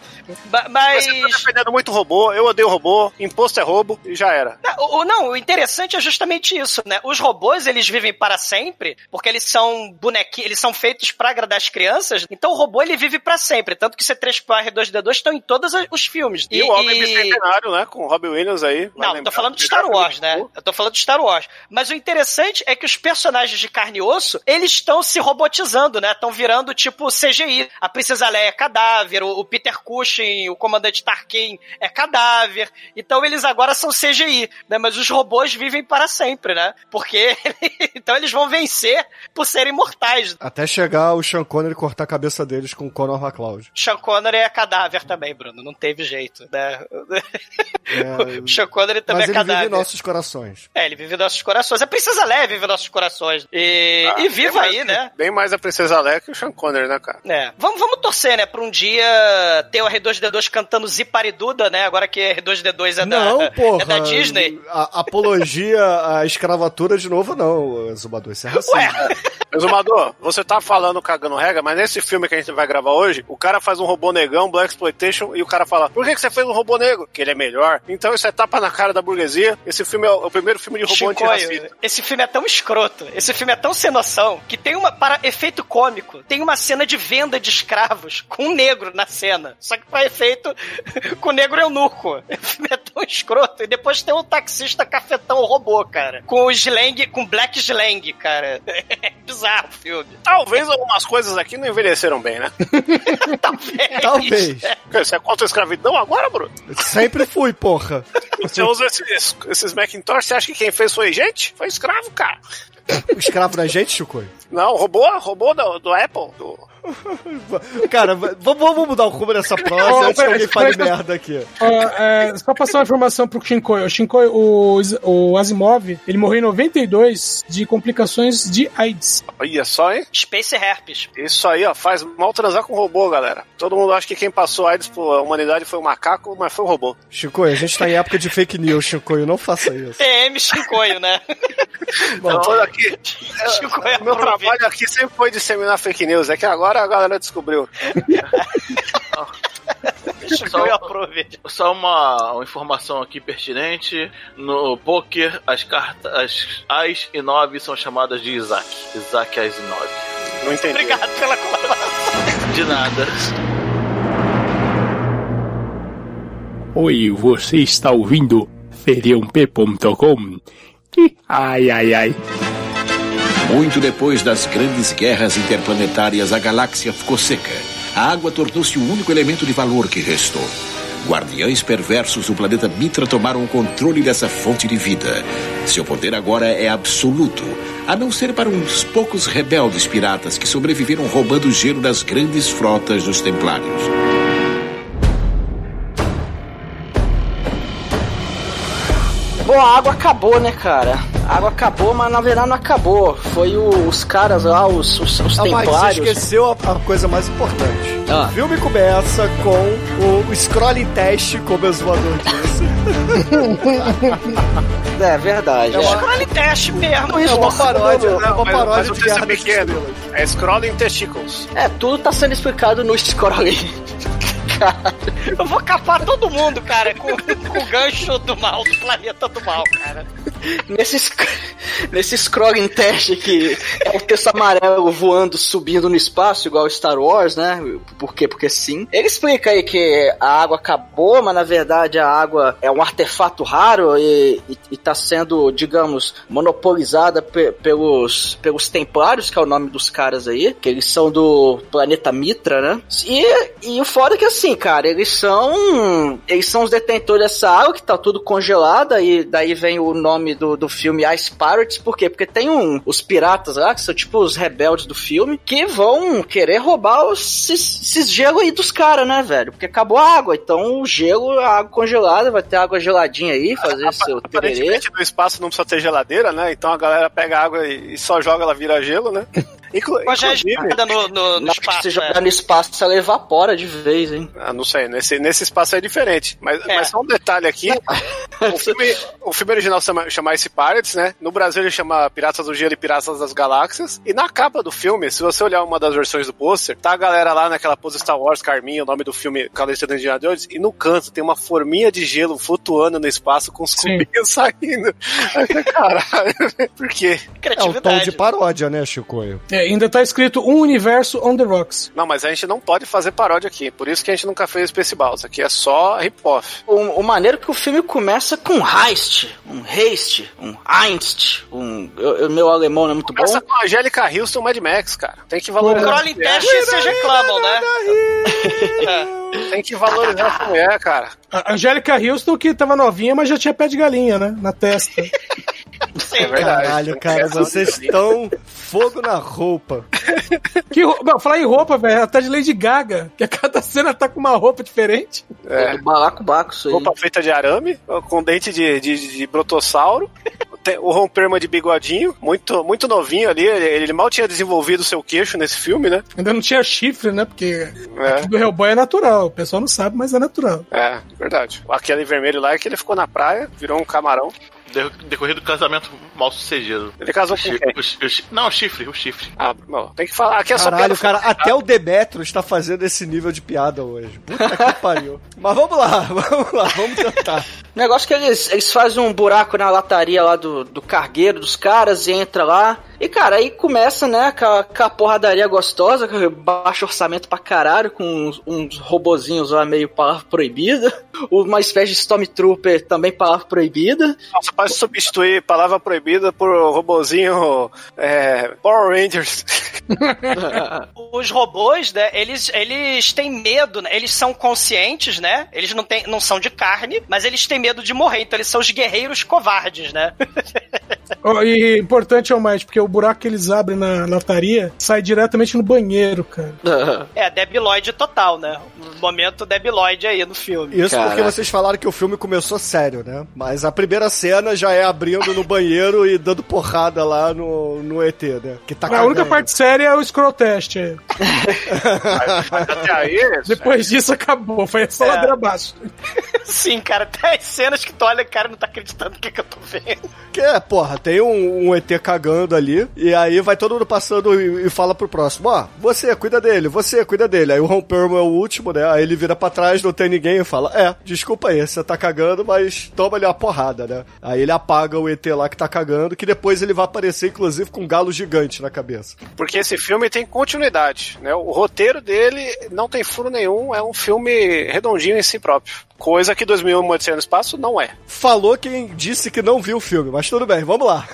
Mas. Você tá defendendo muito robô, eu odeio robô, imposto é roubo e já era. Não, o, não, o interessante é justamente isso, né? Os robôs, eles vivem para sempre, porque eles são bonequinhos, eles são feitos para agradar as crianças, então o robô ele vive para sempre. Tanto que C3PO R2D2 Vingadores estão em todos os filmes. E, e o Homem e... Bicentenário, né? Com o Robin Williams aí. Não, lembrar. tô falando de Star Wars, né? Eu tô falando de Star Wars. Mas o interessante é que os personagens de carne e osso, eles estão se robotizando, né? Estão virando tipo CGI. A Princesa Leia é cadáver, o Peter Cushing, o comandante Tarkin é cadáver. Então eles agora são CGI, né? Mas os robôs vivem para sempre, né? Porque *laughs* então eles vão vencer por serem mortais. Até chegar o Sean Connery cortar a cabeça deles com o Conor McCloud. Sean Connery é cadáver também, Bruno. Não teve jeito, né? É, *laughs* o Sean Connery também mas é ele cadáver. vive em nossos corações. É, ele vive em nossos corações. A Princesa Leia vive em nossos corações. E, Ah, e viva mais- aí, né? Bem mais a Princesa Leia que o Sean Connery, né, cara? É. Vamos, vamos torcer, né? Pra um dia ter o R2D2 cantando Zipariduda, né? Agora que R2D2 é da, não, porra. é da Disney. A, apologia à escravatura de novo, não, Zumbador. Isso é racismo. Ué, *laughs* Exumador, você tá falando cagando regra, mas nesse filme que a gente vai gravar hoje, o cara faz um robô negão, Black Exploitation, e o cara fala: Por que, que você fez um robô negro? Que ele é melhor. Então isso é tapa na cara da burguesia. Esse filme é o, o primeiro filme de robô antirracista. esse filme é tão escroto, esse filme é tão sem noção, que tem uma, para efeito cômico, tem uma cena de venda de escravos com um negro na cena. Só que para efeito, *laughs* com o negro eunuco. O *laughs* filme é tão *laughs* escroto. E depois tem um taxista cafetão robô, cara. Com o slang, com black slang, cara. *laughs* É bizarro o filme. Talvez algumas coisas aqui não envelheceram bem, né? *laughs* Talvez. Talvez. Você é contra a escravidão agora, Bruno? Sempre fui, porra. Você usa esses, esses Macintosh, você acha que quem fez foi gente? Foi escravo, cara. O escravo da gente, Chicoio? Não, robô, robô do, do Apple. Do... *laughs* Cara, vamos, vamos mudar o rumo dessa prosa Ô, antes que alguém fale merda aqui. Ó, é, só passar uma informação pro Shinkoi. O Shinkoi, o, o Asimov, ele morreu em 92 de complicações de AIDS. Olha só, hein? Space Herpes. Isso aí, ó, faz mal transar com robô, galera. Todo mundo acha que quem passou AIDS pra humanidade foi o macaco, mas foi o robô. Chicoio, a gente tá em época de fake news, Chicoio, não faça isso. TM Chicoio, né? Então, aqui, Chicoio meu trabalho aqui sempre foi disseminar fake news. É que agora a galera descobriu. Aproveita. Só uma, uma informação aqui pertinente. No poker, as cartas as As e 9 são chamadas de Isaac. Isaac As e 9. Não entendi. Obrigado pela colaboração. De nada. Oi, você está ouvindo feriump.com? Ai, ai, ai. Muito depois das grandes guerras interplanetárias, a galáxia ficou seca. A água tornou-se o único elemento de valor que restou. Guardiães perversos do planeta Mitra tomaram o controle dessa fonte de vida. Seu poder agora é absoluto, a não ser para uns poucos rebeldes piratas que sobreviveram roubando gelo das grandes frotas dos Templários. Bom, a água acabou, né, cara? A água acabou, mas na verdade não acabou. Foi o- os caras lá, os, os, os Ah, mas você templários. esqueceu a, a coisa mais importante. Ah. O filme começa com o, o scrolling teste, como o zoador disse. *laughs* É verdade. É é. uma- Scroll teste mesmo. É uma paródia, é uma mas, paródia mas o de é pequeno. É scrolling testicles. É, tudo tá sendo explicado no scrolling. Eu vou capar todo mundo, cara, com, com o gancho do mal, do planeta do mal, cara. Nesse, nesse scrolling teste que é o texto amarelo voando, subindo no espaço, igual Star Wars, né? Por quê? Porque sim. Ele explica aí que a água acabou, mas na verdade a água é um artefato raro e, e, e tá sendo, digamos, monopolizada pe- pelos, pelos Templários, que é o nome dos caras aí, que eles são do planeta Mitra, né? E, e o foda é que assim, cara, eles são. Eles são os detentores dessa água que tá tudo congelada, e daí vem o nome do, do filme Ice Pirates, por quê? Porque tem um, os piratas lá, que são tipo os rebeldes do filme, que vão querer roubar os, esses, gelo aí dos caras, né, velho? Porque acabou a água, então o gelo, a água congelada, vai ter água geladinha aí, fazer *laughs* seu tererê. No espaço não precisa ter geladeira, né? Então a galera pega água e e só joga, ela vira gelo, né? *laughs* Inclu Mas já é espada no, no, no espaço. você é. jogar no espaço, ela evapora de vez, hein? ah, não sei, nesse, nesse espaço é diferente. Mas, É. mas só um detalhe aqui: o, filme, o filme original chama, chama Ice Pirates, né? No Brasil ele chama Piratas do Gelo e Piratas das Galáxias. E na capa do filme, se você olhar uma das versões do pôster, tá a galera lá naquela pose Star Wars, Carminha, o nome do filme Calista do Indiana Jones, e no canto tem uma forminha de gelo flutuando no espaço com os Sim. cubinhos *laughs* saindo. Caralho, *laughs* por quê? É um tom de paródia, né, Chicoio? É, ainda tá escrito um universo on the rocks. Não, mas a gente não pode fazer paródia aqui. Por isso que a gente nunca fez Spaceballs. Aqui é só hip-off. O, o maneiro é que o filme começa com heist, um haste, um Einst, um. eu- eu- meu alemão não é muito bom. Começa com a Angélica Houston Mad Max, cara. Tem que O valorizar. Crowley essa mulher. Teste vocês reclamam, né? *laughs* É. Tem que valorizar essa mulher, cara. A Angélica Houston, que tava novinha, mas já tinha pé de galinha, né? Na testa. *laughs* Sim, É verdade. Caralho, cara, Essa- vocês estão fogo na roupa. que roupa? Não, falar em roupa, velho, ela tá de Lady Gaga, que a cada cena tá com uma roupa diferente. É do balacobaco isso aí. Roupa feita de arame, com dente de, de, de brotossauro. Tem o Ron Perlman de bigodinho, muito, muito novinho ali. Ele, ele mal tinha desenvolvido o seu queixo nesse filme, né? Ainda não tinha chifre, né? Porque É. do Hellboy é natural. O pessoal não sabe, mas é natural. É, verdade. Aquele vermelho lá é que ele ficou na praia, virou um camarão. De- Decorrido do casamento mal sucedido. Ele casou com quem? o o não, o chifre, o chifre. Ah, bom, tem que falar. Aqui é só Caralho, piada cara, até o Demetro está fazendo esse nível de piada hoje. Puta que *laughs* pariu. Mas vamos lá, *laughs* vamos lá, vamos tentar. O negócio é que eles, eles fazem um buraco na lataria lá do, do cargueiro dos caras e entra lá. E, cara, aí começa, né, com a, com a porradaria gostosa, com baixo orçamento pra caralho, com uns, uns robozinhos lá meio palavra proibida. *laughs* Uma espécie de Stormtrooper também palavra proibida. Você pode substituir palavra proibida por robozinho é, Power Rangers. *laughs* Os robôs, né, eles, eles têm medo, né? Eles são conscientes, né? Eles não, têm, não são de carne, mas eles têm medo de morrer. Então eles são os guerreiros covardes, né? *laughs* Ó, E importante é o mais, porque o buraco que eles abrem na lataria sai diretamente no banheiro, cara. É, debiloide total, né? Momento debiloide aí no filme. Isso porque Caraca. vocês falaram que o filme começou sério, né? Mas a primeira cena já é abrindo no banheiro e dando porrada lá no, no ET, né? Que tá a única parte séria é o scroll test. é. *laughs* Até aí, Depois disso acabou, foi só É. ladeira abaixo. Sim, cara, tem as cenas que tu olha, cara, não tá acreditando no que, que eu tô vendo. Que é, porra, tem um, um ET cagando ali, e aí vai todo mundo passando e, e fala pro próximo, ó, você, cuida dele, você, cuida dele. Aí o Ron Perlman é o último, né? Aí ele vira pra trás, não tem ninguém e fala, é, desculpa aí, você tá cagando, mas toma ali uma porrada, né? Aí ele apaga o ET lá que tá cagando, que depois ele vai aparecer, inclusive, com um galo gigante na cabeça. porque esse filme tem continuidade, né? O roteiro dele não tem furo nenhum, é um filme redondinho em si próprio. Coisa que 2001 Uma Odisseia no Espaço não é. Falou quem disse que não viu o filme, mas tudo bem, vamos lá.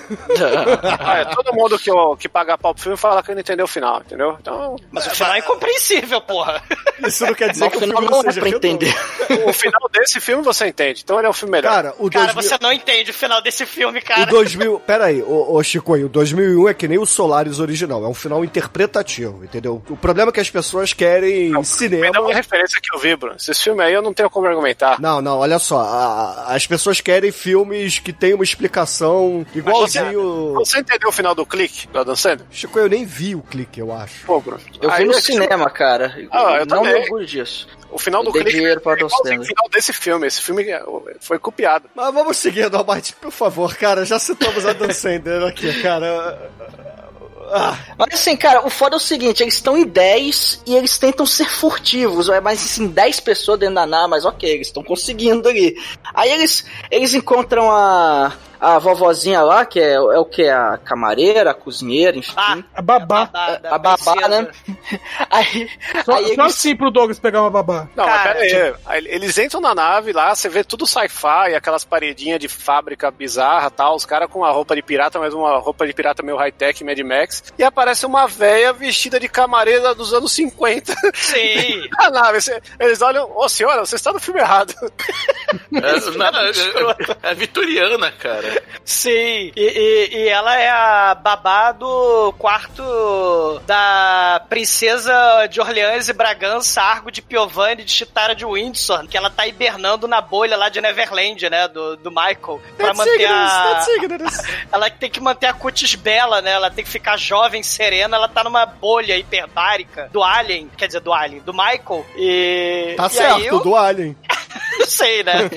Ah, *laughs* é, todo mundo que, que paga pau pro filme fala que não entendeu o final, entendeu? Então, Mas o final é incompreensível, porra. Isso não quer dizer que o final filme não não é seja pra redondo. entender. o final desse filme você entende, então ele é um filme melhor. Cara, o Cara, 2000... você não entende o final desse filme, O cara. 2000, pera aí, ô, ô Chico, o 2001 é que nem o Solaris original, é um final interpretativo, entendeu? O problema é que as pessoas querem Me cinema. dá uma referência que eu vibro. Esse filme aí eu não tenho como argumentar. Não, não, olha só, a- as pessoas querem filmes que tem uma explicação igualzinho. Você entendeu o final do clique do Adam Sandler? Chico, eu nem vi o clique, eu acho. Pô, Bruno. Eu vi Aí no é que- cinema, cara. Ah, eu não me também. orgulho disso. O final Eu do clique dinheiro é Adam o final desse filme. Esse filme foi copiado. Mas vamos seguindo, Almighty, por favor, cara, já citamos a Dan Sandler aqui, cara. Mas assim, cara, o foda é o seguinte, eles estão em 10 e eles tentam ser furtivos, mas assim, 10 pessoas dentro da nave, mas ok, eles estão conseguindo ali. Aí eles, eles encontram a, a vovozinha lá, que é, é o que? A camareira, a cozinheira, enfim. A babá. a babá, né? *laughs* Aí, Só, aí só eles- assim pro Douglas pegar uma babá. Não, Cara, mas pera aí. Aí Eles entram na nave lá, você vê tudo sci-fi, aquelas paredinhas de fábrica bizarra tal, os caras com a roupa de pirata, mas uma roupa de pirata meio high-tech, Mad Max, e aparece uma véia vestida de camareira dos anos 50. Sim. *laughs* na nave. Eles olham, ô senhora, você está no filme errado. *laughs* É, não, não, é, é vitoriana, cara. Sim, e, e- e ela é a babá do quarto da princesa de Orleans e Bragança, Argo de Piovani de Chitara de Windsor, que ela tá hibernando na bolha lá de Neverland, né, do, do Michael, pra That's manter ignorance, a... that's ignorance. *laughs* Ela tem que manter a cutis bela, né, ela tem que ficar jovem, serena, ela tá numa bolha hiperbárica do Alien, quer dizer, do Alien, do Michael, e... Tá e certo, aí eu- do Alien. *laughs* *laughs* sei, né?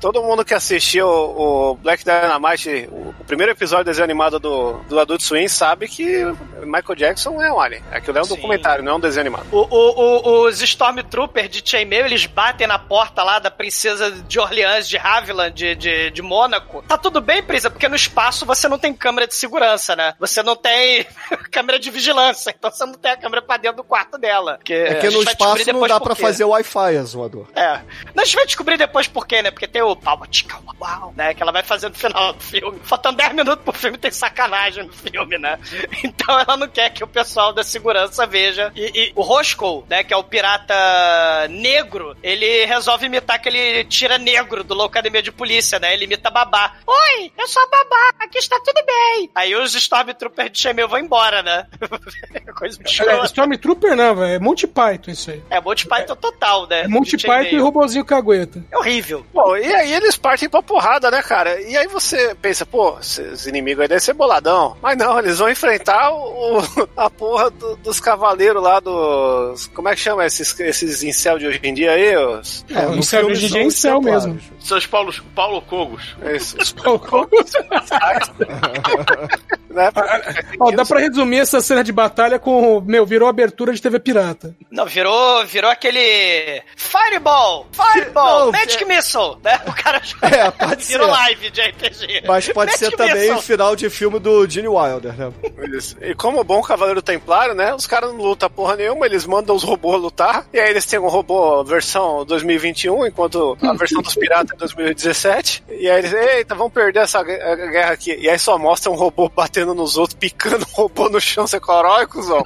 Todo mundo que assistiu o, o Black Dynamite, o, o primeiro episódio do desenho animado do, do Adult Swim, sabe que Michael Jackson é um alien. Aquilo é um Sim. documentário, não é um desenho animado. O- o- o- os Stormtroopers de Chainmail, eles batem na porta lá da princesa de Orleans, de Haviland, de, de, de Mônaco. Tá tudo bem, princesa, porque no espaço você não tem câmera de segurança, né? Você não tem *laughs* câmera de vigilância, então você não tem a câmera pra dentro do quarto dela. Que É que no espaço não dá pra fazer Wi-Fi, azuador. É. A gente vai descobrir depois por quê, né? Porque tem o palma tica, uau, né? Que ela vai fazer no final do filme. Faltando 10 minutos pro filme, tem sacanagem no filme, né? *laughs* Então ela não quer que o pessoal da segurança veja. E, e o Roscoe, né? Que é o pirata negro, ele resolve imitar aquele tira negro do Loucademia de Polícia, né? Ele imita babá. Oi, eu sou a babá, aqui está tudo bem. Aí os Stormtroopers de Shemel vão embora, né? *laughs* Coisa É, escrota. Stormtrooper não, velho. É Monty Python isso aí. É Monty Python total, né? É Monty. Python e robozinho cagueta. É horrível. Bom, e aí eles partem pra porrada, né, cara? E aí você pensa, pô, esses inimigos aí devem ser boladão. Mas não, eles vão enfrentar o, *laughs* a porra do- dos cavaleiros lá dos. Como é que chama esses, esses incel de hoje em dia aí? Os, É, no no céu filme de são em os céu Templários. mesmo. Seus Paulo, Paulo Cogos. *laughs* esses, Ó, né? dá pra resumir essa cena de batalha com, meu, virou abertura de TV pirata. Não, virou, virou aquele Fireball, Fireball, Não, Magic é- Missile, né? O cara É, pode ser. virou live de RPG. Mas pode Magic ser também Missile. final de filme do Gene Wilder, né? Isso. E como bom cavaleiro templário, né? Os caras não lutam porra nenhuma, eles mandam os robôs lutar. E aí eles têm um robô versão 2021, enquanto a versão dos piratas é 2017. E aí eles, eita, vamos perder essa guerra aqui. E aí só mostra um robô batendo nos outros, picando o robô no chão, você corói, cuzão.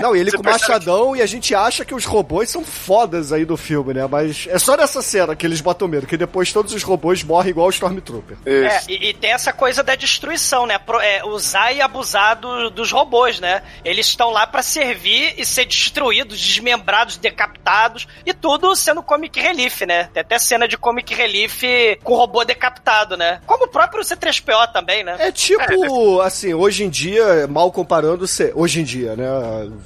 Não, e ele Você com machadão e a gente acha que os robôs são fodas aí do filme, né? Mas é só nessa cena que eles botam medo, que depois todos os robôs morrem igual o Stormtrooper. É, e, e tem essa coisa da destruição, né? Pro- é, usar e abusar do- dos robôs, né? Eles estão lá pra servir e ser destruídos, desmembrados, decapitados e tudo sendo comic relief, né? Tem até cena de comic relief com robô decapitado, né? Como o próprio C3PO também, né? É tipo, assim, hoje em dia, mal comparando, hoje em dia, né?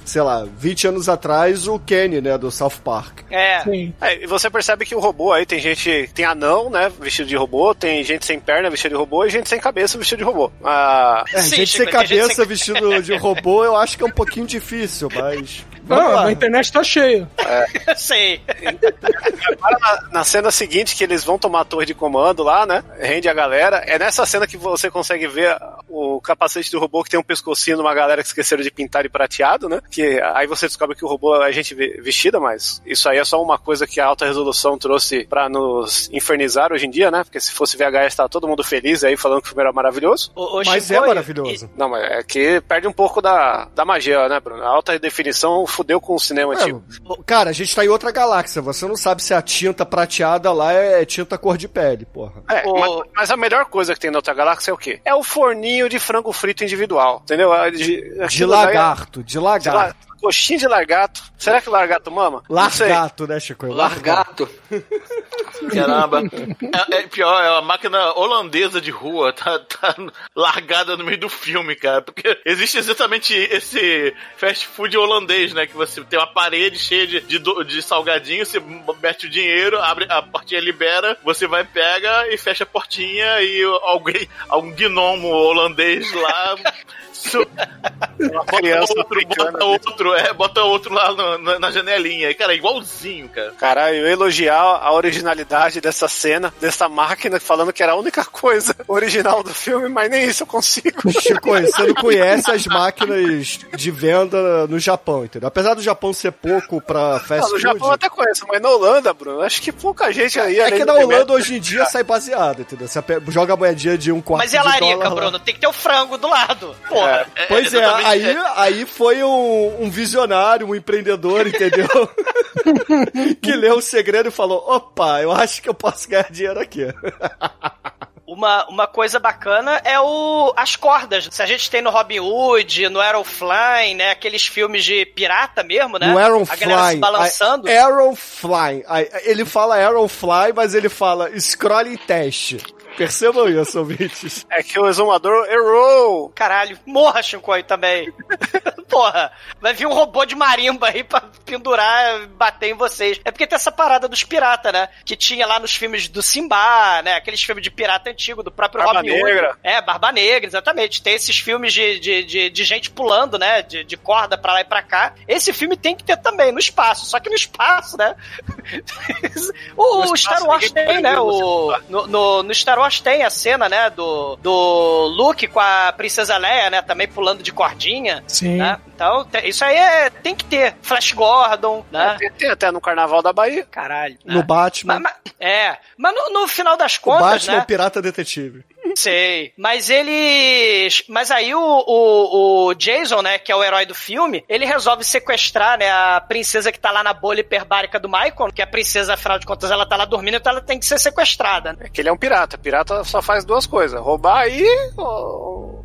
Sei lá, 20 anos atrás, o Kenny, né, do South Park. É. Sim. É, e você percebe que o robô aí tem gente, tem anão, né, vestido de robô, tem gente sem perna vestido de robô e gente sem cabeça vestido de robô. Ah, É, Sim, gente Chico, sem tem gente cabeça sem- vestido de *laughs* robô, eu acho que é um pouquinho difícil, mas. Não, a internet tá cheia. *laughs* Sei. Agora, na, na cena seguinte, que eles vão tomar a torre de comando lá, né? Rende a galera. É nessa cena que você consegue ver o capacete do robô que tem um pescocinho numa galera que esqueceram de pintar de prateado, né? Que aí você descobre que o robô é gente ve- vestida, mas isso aí é só uma coisa que a alta resolução trouxe pra nos infernizar hoje em dia, né? Porque se fosse VHS, tava todo mundo feliz aí falando que o filme era maravilhoso. O, o Mas Chico, é maravilhoso. Não, mas é que perde um pouco da, da magia, né, Bruno? A alta definição fudeu com o cinema antigo. É, cara, a gente tá em outra galáxia. Você não sabe se a tinta prateada lá é tinta cor de pele, porra. É, O- mas, mas a melhor coisa que tem na outra galáxia é o quê? É o forninho de frango frito individual, entendeu? É De, De é- lagarto, de lagarto. Coxinha de largato. Será que largato mama? Largato, né, Chico? Largato. Caramba. É, é pior, é uma máquina holandesa de rua, tá, tá largada no meio do filme, cara. Porque existe exatamente esse fast food holandês, né? Que você tem uma parede cheia de, de, de salgadinho, você mete o dinheiro, abre a portinha libera, você vai, pega e fecha a portinha e alguém, algum gnomo holandês lá Isso. Bota criança outro, africana bota outro, é, bota outro lá no- na, na janelinha. Cara, igualzinho, cara. Caralho, eu ia elogiar a originalidade dessa cena, dessa máquina, falando que era a única coisa original do filme, mas nem isso eu consigo. *laughs* Chico, você não conhece as máquinas de venda no Japão, entendeu? Apesar do Japão ser pouco pra fast Ah, no food. Japão eu até conheço, mas na Holanda, Bruno, acho que pouca gente aí. É além que na primeiro- Holanda hoje em dia sai baseado, entendeu? Você joga a moedinha de um quarto Mas e a de larica, dólar lá. Bruno? Tem que ter o frango do lado. Porra. Pois é, aí, é. aí foi um, um visionário, um empreendedor, entendeu? *laughs* que leu o segredo e falou: opa, eu acho que eu posso ganhar dinheiro aqui. Uma, uma coisa bacana é o as cordas. Se a gente tem no Robin Hood, no Aerofly, né? Aqueles filmes de pirata mesmo, né? No Arrow A galera se balançando. Ele fala Arrow Fly, mas ele fala scrolling teste. Percebam isso, ouvintes. *laughs* É que o exumador errou. Caralho, morra, Shinkoi, também. *laughs* Porra, vai vir um robô de marimba aí pra pendurar, bater em vocês. É porque tem essa parada dos piratas, né? Que tinha lá nos filmes do Simba, né? Aqueles filmes de pirata antigo, do próprio Barba Robin Hood. Negra. É, Barba Negra, exatamente. Tem esses filmes de, de, de, de gente pulando, né? De, de corda pra lá e pra cá. Esse filme tem que ter também, no espaço. Só que no espaço, né? *laughs* o No espaço, Star Wars tem, né? O, no, no, no Star Wars tem a cena, né? Do, do Luke com a Princesa Leia, né? Também pulando de cordinha. Sim. Né? Então, isso aí é, tem que ter. Flash Gordon, né? Tem, tem até no Carnaval da Bahia. Caralho. No né? Batman. Mas- mas- é, mas no, no final das o contas, Batman é né? o pirata detetive. Sei. Mas eles. Mas aí o, o, o Jason, né, que é o herói do filme, ele resolve sequestrar, né, a princesa que tá lá na bolha hiperbárica do Michael, que a princesa, afinal de contas, ela tá lá dormindo, então ela tem que ser sequestrada. né? É que ele é um pirata. Pirata só faz duas coisas: roubar e.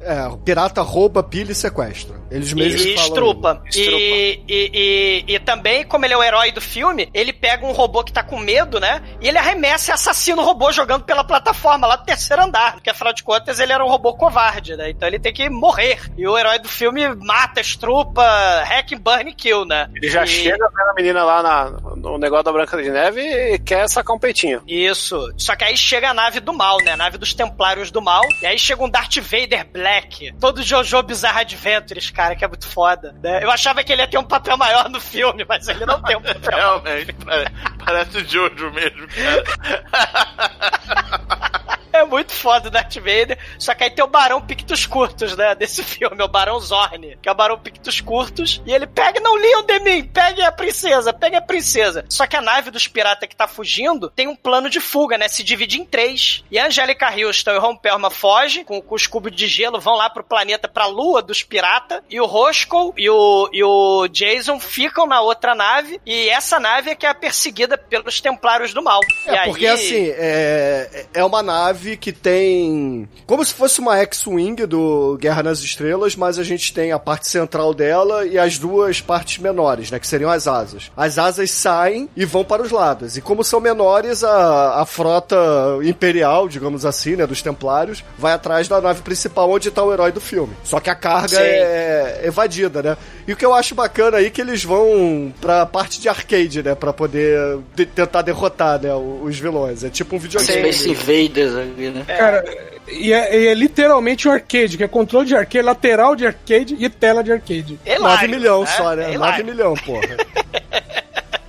É, o pirata rouba, pilha e sequestra. Eles mesmos E, falam. estrupa. Estrupa. E, e, e, e também, como ele é o herói do filme, ele pega um robô que tá com medo, né? E ele arremessa e assassina o robô jogando pela plataforma lá do terceiro andar. Porque afinal de contas ele era um robô covarde, né? Então ele tem que morrer. E o herói do filme mata, estrupa, hack, burn e kill, né? Ele já chega vendo a menina lá na- no negócio da Branca de Neve e quer sacar um peitinho. Isso. Só que aí chega a nave do mal, né? A nave dos Templários do Mal. E aí chega um Darth Vader Black. Todo Jojo Bizarre Adventures, cara, que é muito foda. né? Eu achava que ele ia ter um papel maior no filme, mas ele não tem um *laughs* papel. Realmente, pare- parece o Jojo mesmo, cara. *laughs* *laughs* É muito foda o Darth Vader. Só que aí tem o Barão Pictus Curtos, né? Desse *laughs* filme, é o Barão Zorn, que é o Barão Pictus Curtos. E ele pega, não liam de mim, pegue a princesa, pegue a princesa. Só que a nave dos piratas que tá fugindo tem um plano de fuga, né? Se divide em três. E a Angélica Houston e o Ron Perlman fogem com, com os cubos de gelo, vão lá pro planeta, pra lua dos piratas. E o Roscoe e o, e o Jason ficam na outra nave. E essa nave é que é perseguida pelos Templários do Mal. É, E aí- porque assim, é, é uma nave que tem. Como se fosse uma X-Wing do Guerra nas Estrelas, mas a gente tem a parte central dela e as duas partes menores, né? Que seriam as asas. As asas saem e vão para os lados. E como são menores, a, a frota imperial, digamos assim, né? Dos Templários, vai atrás da nave principal onde está o herói do filme. Só que a carga Sim. é evadida, né? E o que eu acho bacana aí é que eles vão pra parte de arcade, né? Pra poder de- tentar derrotar, né? Os vilões. É tipo um videogame. Space Invaders ali, né? Cara, e é, e é literalmente um arcade, que é controle de arcade, lateral de arcade e tela de arcade. Hilário, 9 milhões né? só, né? É 9 hilário. milhões, porra. *laughs*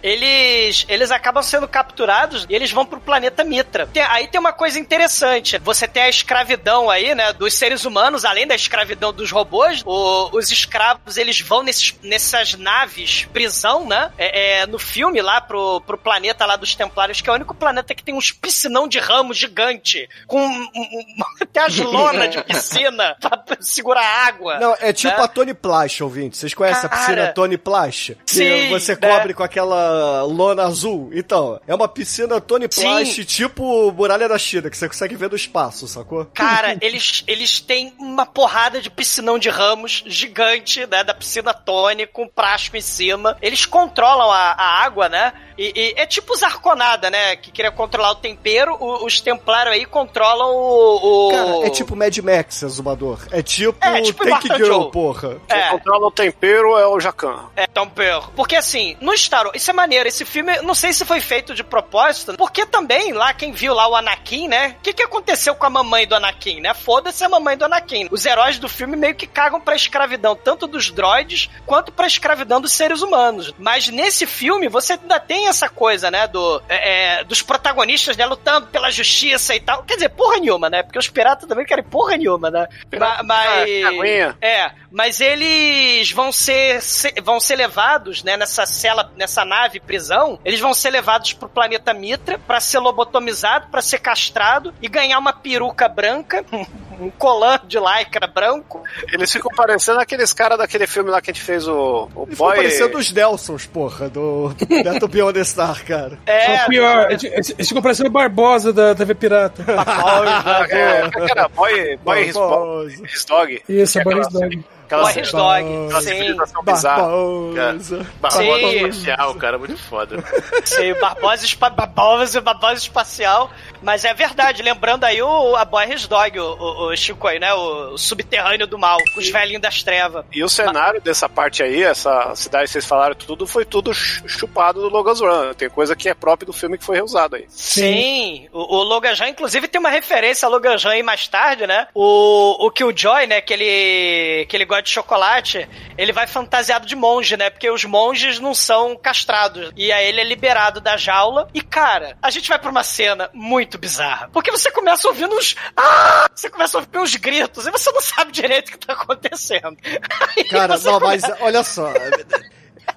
eles eles acabam sendo capturados e eles vão pro planeta Mitra. Tem- aí tem uma coisa interessante. Você tem a escravidão aí, né, dos seres humanos, além da escravidão dos robôs, o- os escravos, eles vão nesses, nessas naves prisão, né, é, é, no filme lá pro, pro planeta lá dos Templários, que é o único planeta que tem uns piscinão de ramo gigante, com um- um- *laughs* até as lonas de piscina *laughs* pra segurar água. Não, é tipo né? a Tony Plash, ouvinte. Vocês conhecem Cara. a piscina Tony Plash? Que Sim, você né? cobre com aquela lona azul. Então, é uma piscina Tony Sim. Plash tipo Muralha da China, que você consegue ver do espaço, sacou? Cara, *laughs* eles, eles têm uma porrada de piscinão de ramos gigante, né? Da piscina Tony, com plástico em cima. Eles controlam a, a água, né? E, e é tipo os Arconada, né? Que queria controlar o tempero. o- os Templários aí controlam o. o- Cara, é tipo Mad Max, Exumador. É tipo, É, tipo Tank Girl, Joe. porra. Quem É. controla o tempero é o Jacan. É, tempero. Porque assim, no Star Wars, isso é Esse filme, não sei se foi feito de propósito, porque também lá, quem viu lá o Anakin, né? O que, que aconteceu com a mamãe do Anakin, né? Foda-se a mamãe do Anakin. Os heróis do filme meio que cagam pra escravidão, tanto dos droids quanto pra escravidão dos seres humanos. Mas nesse filme, você ainda tem essa coisa, né? Do, é, é, dos protagonistas, né? Lutando pela justiça e tal. Quer dizer, porra nenhuma, né? Porque os piratas também querem porra nenhuma, né? Ma- Mas. caguinha. É, mas eles vão ser, se- vão ser levados, né, nessa cela, nessa nave prisão, eles vão ser levados pro planeta Mitra pra ser lobotomizado, pra ser castrado e ganhar uma peruca branca, *laughs* um colar de lycra branco. Eles ficam parecendo aqueles caras daquele filme lá que a gente fez o, o Ficou Boy. parecendo os Nelsons, porra, do *laughs* Beto Beyond the Star, cara. É, o pior, eles eles ficam parecendo o Barbosa da TV Pirata. *laughs* Ah, é, como é que era? Boy, boy his, Barbosa. his Dog. Isso, é Boris Aquela- Dog. Aquela, Boy Dog, aquela sim. civilização bizarra. Barbosa. Barbosa Sim. espacial, cara, muito foda. Sei, o Barbosa, espa Barbosa, Barbosa espacial. Mas é verdade, lembrando aí o, a Boy His Dog, o, o, o Chico aí, né? O, o subterrâneo do mal, os velhinhos das trevas. E o cenário dessa parte aí, essa cidade que vocês falaram, tudo foi tudo ch- chupado do Logan's Run. Tem coisa que é própria do filme que foi reusado aí. Sim, o, o Logan Jan, inclusive, tem uma referência a Logan Jan aí mais tarde, né? O, o Killjoy, né? Que ele, que ele gosta de chocolate, ele vai fantasiado de monge, né? Porque os monges não são castrados. E aí ele é liberado da jaula. E, cara, a gente vai pra uma cena muito bizarra. Porque você começa ouvindo uns. Ah! Você começa a ouvir uns gritos e você não sabe direito o que tá acontecendo. *laughs* Aí Cara, não, mas começa- olha só.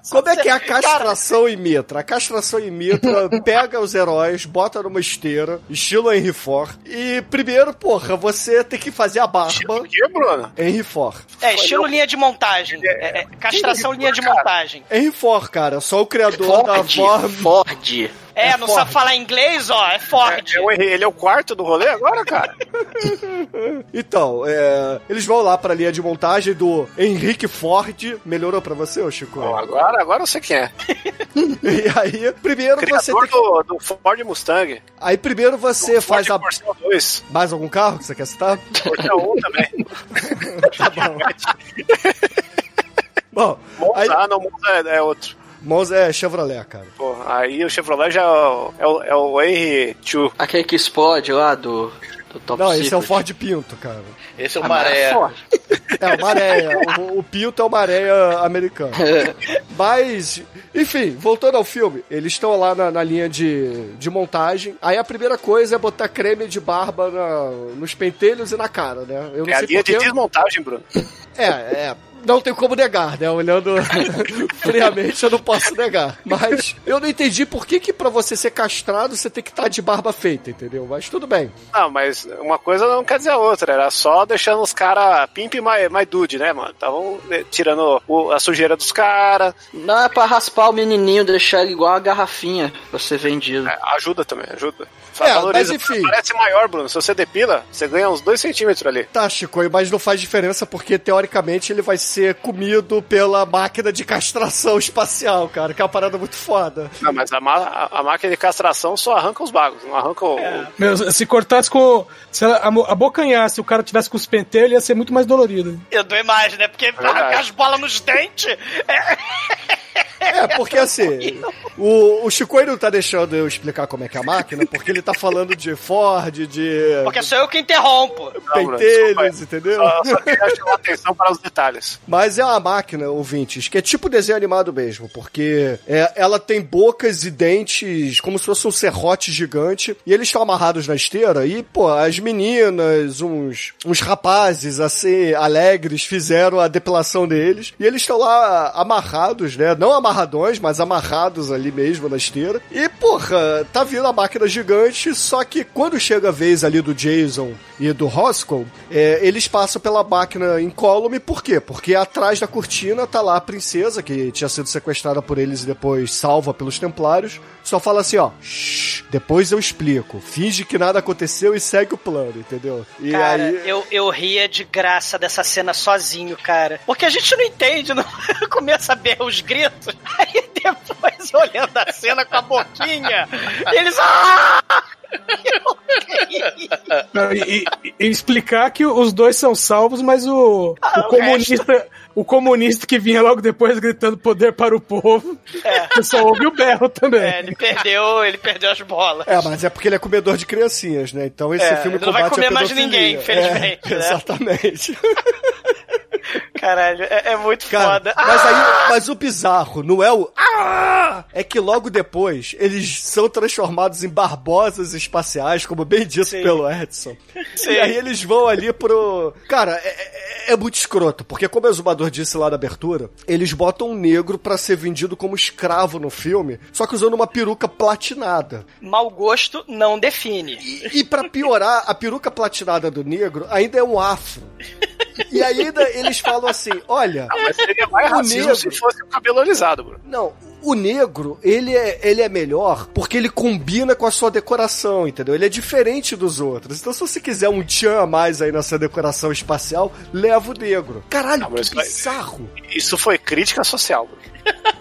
Como é que é a *laughs* castração em Mitra? A castração em Mitra *laughs* pega os heróis, bota numa esteira, estilo Henry Ford, e primeiro, porra, você tem que fazer a barba. O que, Bruno? Henry Ford. É, estilo linha de montagem. É, é, castração linha de montagem. Henry Ford, cara, só o criador da Ford, Vorm. Ford. É, É não Ford. sabe falar inglês, ó, é Ford. É o Henry- ele é o quarto do rolê agora, cara? *laughs* Então, é, eles vão lá pra linha de montagem do Henrique Ford. Melhorou pra você, ô Chico? Bom, agora, agora eu sei quem é. *laughs* E aí, primeiro você Criador tem que... do, do Ford Mustang. Aí primeiro você Do faz Ford a... Corcel 2. Mais algum carro que você quer citar? Corcel 1 também. *laughs* Tá bom. Bom, Monza, aí, ah, não, Monza é, é outro. Monza é Chevrolet, cara. Pô, aí o Chevrolet já é o, é o, é o Henry 2. Aquele que explode lá do, do Top Não, esse é o Secret. Ford Pinto, cara. Esse é o Ah, mas Maré. é. É, o Maréia. o, o Pinto é o Maréia americano. *laughs* Mas, enfim, voltando ao filme, eles estão lá na, na linha de, de montagem. Aí a primeira coisa é botar creme de barba na- nos pentelhos e na cara, né? Eu não É a sei linha de porquê. desmontagem, Bruno. É, é. Não tem como negar, né? Olhando *laughs* friamente, eu não posso negar. Mas eu não entendi por que, que pra você ser castrado você tem que estar de barba feita, entendeu? Mas tudo bem. Não, mas uma coisa não quer dizer a outra. Era só deixando os caras pimp mais, mais dude, né, mano? Estavam né, tirando o- a sujeira dos caras. Não é pra raspar o menininho, deixar ele igual a garrafinha pra ser vendido. É, ajuda também, ajuda. É, Valoriza. mas enfim. Parece maior, Bruno. Se você depila, você ganha uns 2 centímetros ali. Tá, Chico, mas não faz diferença porque teoricamente ele vai ser comido pela máquina de castração *laughs* espacial, cara, que é uma parada muito foda. Não, mas a, ma- a- a máquina de castração só arranca os bagos, não arranca o. o- Meu, se cortasse com. Se ela abocanhasse, o cara tivesse com os pentelhos, ia ser muito mais dolorido. Eu dou mais, né? Porque arrancar as bolas nos dentes. É, É, porque assim, o, o Chico não tá deixando eu explicar como é que é a máquina, porque ele tá falando de Ford, de porque sou eu que interrompo. Pentelhos, entendeu? Só, só queria chamar atenção para os detalhes. Mas é uma máquina, ouvintes, que é tipo desenho animado mesmo, porque é, ela tem bocas e dentes como se fosse um serrote gigante, e eles estão amarrados na esteira, e, pô, as meninas, uns, uns rapazes, assim, alegres, fizeram a depilação deles, e eles estão lá amarrados, né? Não amarradões, mas amarrados ali mesmo na esteira. E, porra, tá vindo a máquina gigante, só que quando chega a vez ali do Jason e do Roscoe, é, eles passam pela máquina incólume, por quê? Porque atrás da cortina tá lá a princesa, que tinha sido sequestrada por eles e depois salva pelos templários, só fala assim, ó, "Shh, depois eu explico, finge que nada aconteceu e segue o plano, entendeu? E Cara, aí... eu, eu ria de graça dessa cena sozinho, cara. Porque a gente não entende, não *laughs* começa a ver os gritos, *laughs* aí depois olhando a cena com a boquinha, eles. Ah! Não, e, e- e explicar que os dois são salvos, mas o, Ah, o o comunista. O comunista que vinha logo depois gritando poder para o povo. É. Só ouve o berro também. É, ele perdeu, ele perdeu as bolas. É, mas é porque ele é comedor de criancinhas, né? Então esse É, filme ele não vai comer mais ninguém, infelizmente, É, né? *laughs* Exatamente. Caralho, é, é muito Cara, foda. mas Ah! aí, mas o bizarro não é o ah! é que logo depois eles são transformados em barbosas espaciais, como bem dito Sim. pelo Edson. Sim. E aí eles vão ali pro. Cara, é, é- é muito escroto, porque como o Exumador disse lá na abertura, eles botam um negro pra ser vendido como escravo no filme, só que usando uma peruca platinada. Mau gosto não define. E pra piorar, a peruca platinada do negro ainda é um afro. *laughs* E ainda eles falam assim: olha. Mas seria mais racismo negro- se fosse o cabelo alisado, Bruno. Não, o negro, ele é, ele é melhor porque ele combina com a sua decoração, entendeu? Ele é diferente dos outros. Então, se você quiser um tchan a mais aí nessa decoração espacial, leva o negro. Caralho, Ah, mas que bizarro. Isso foi crítica social, Bruno.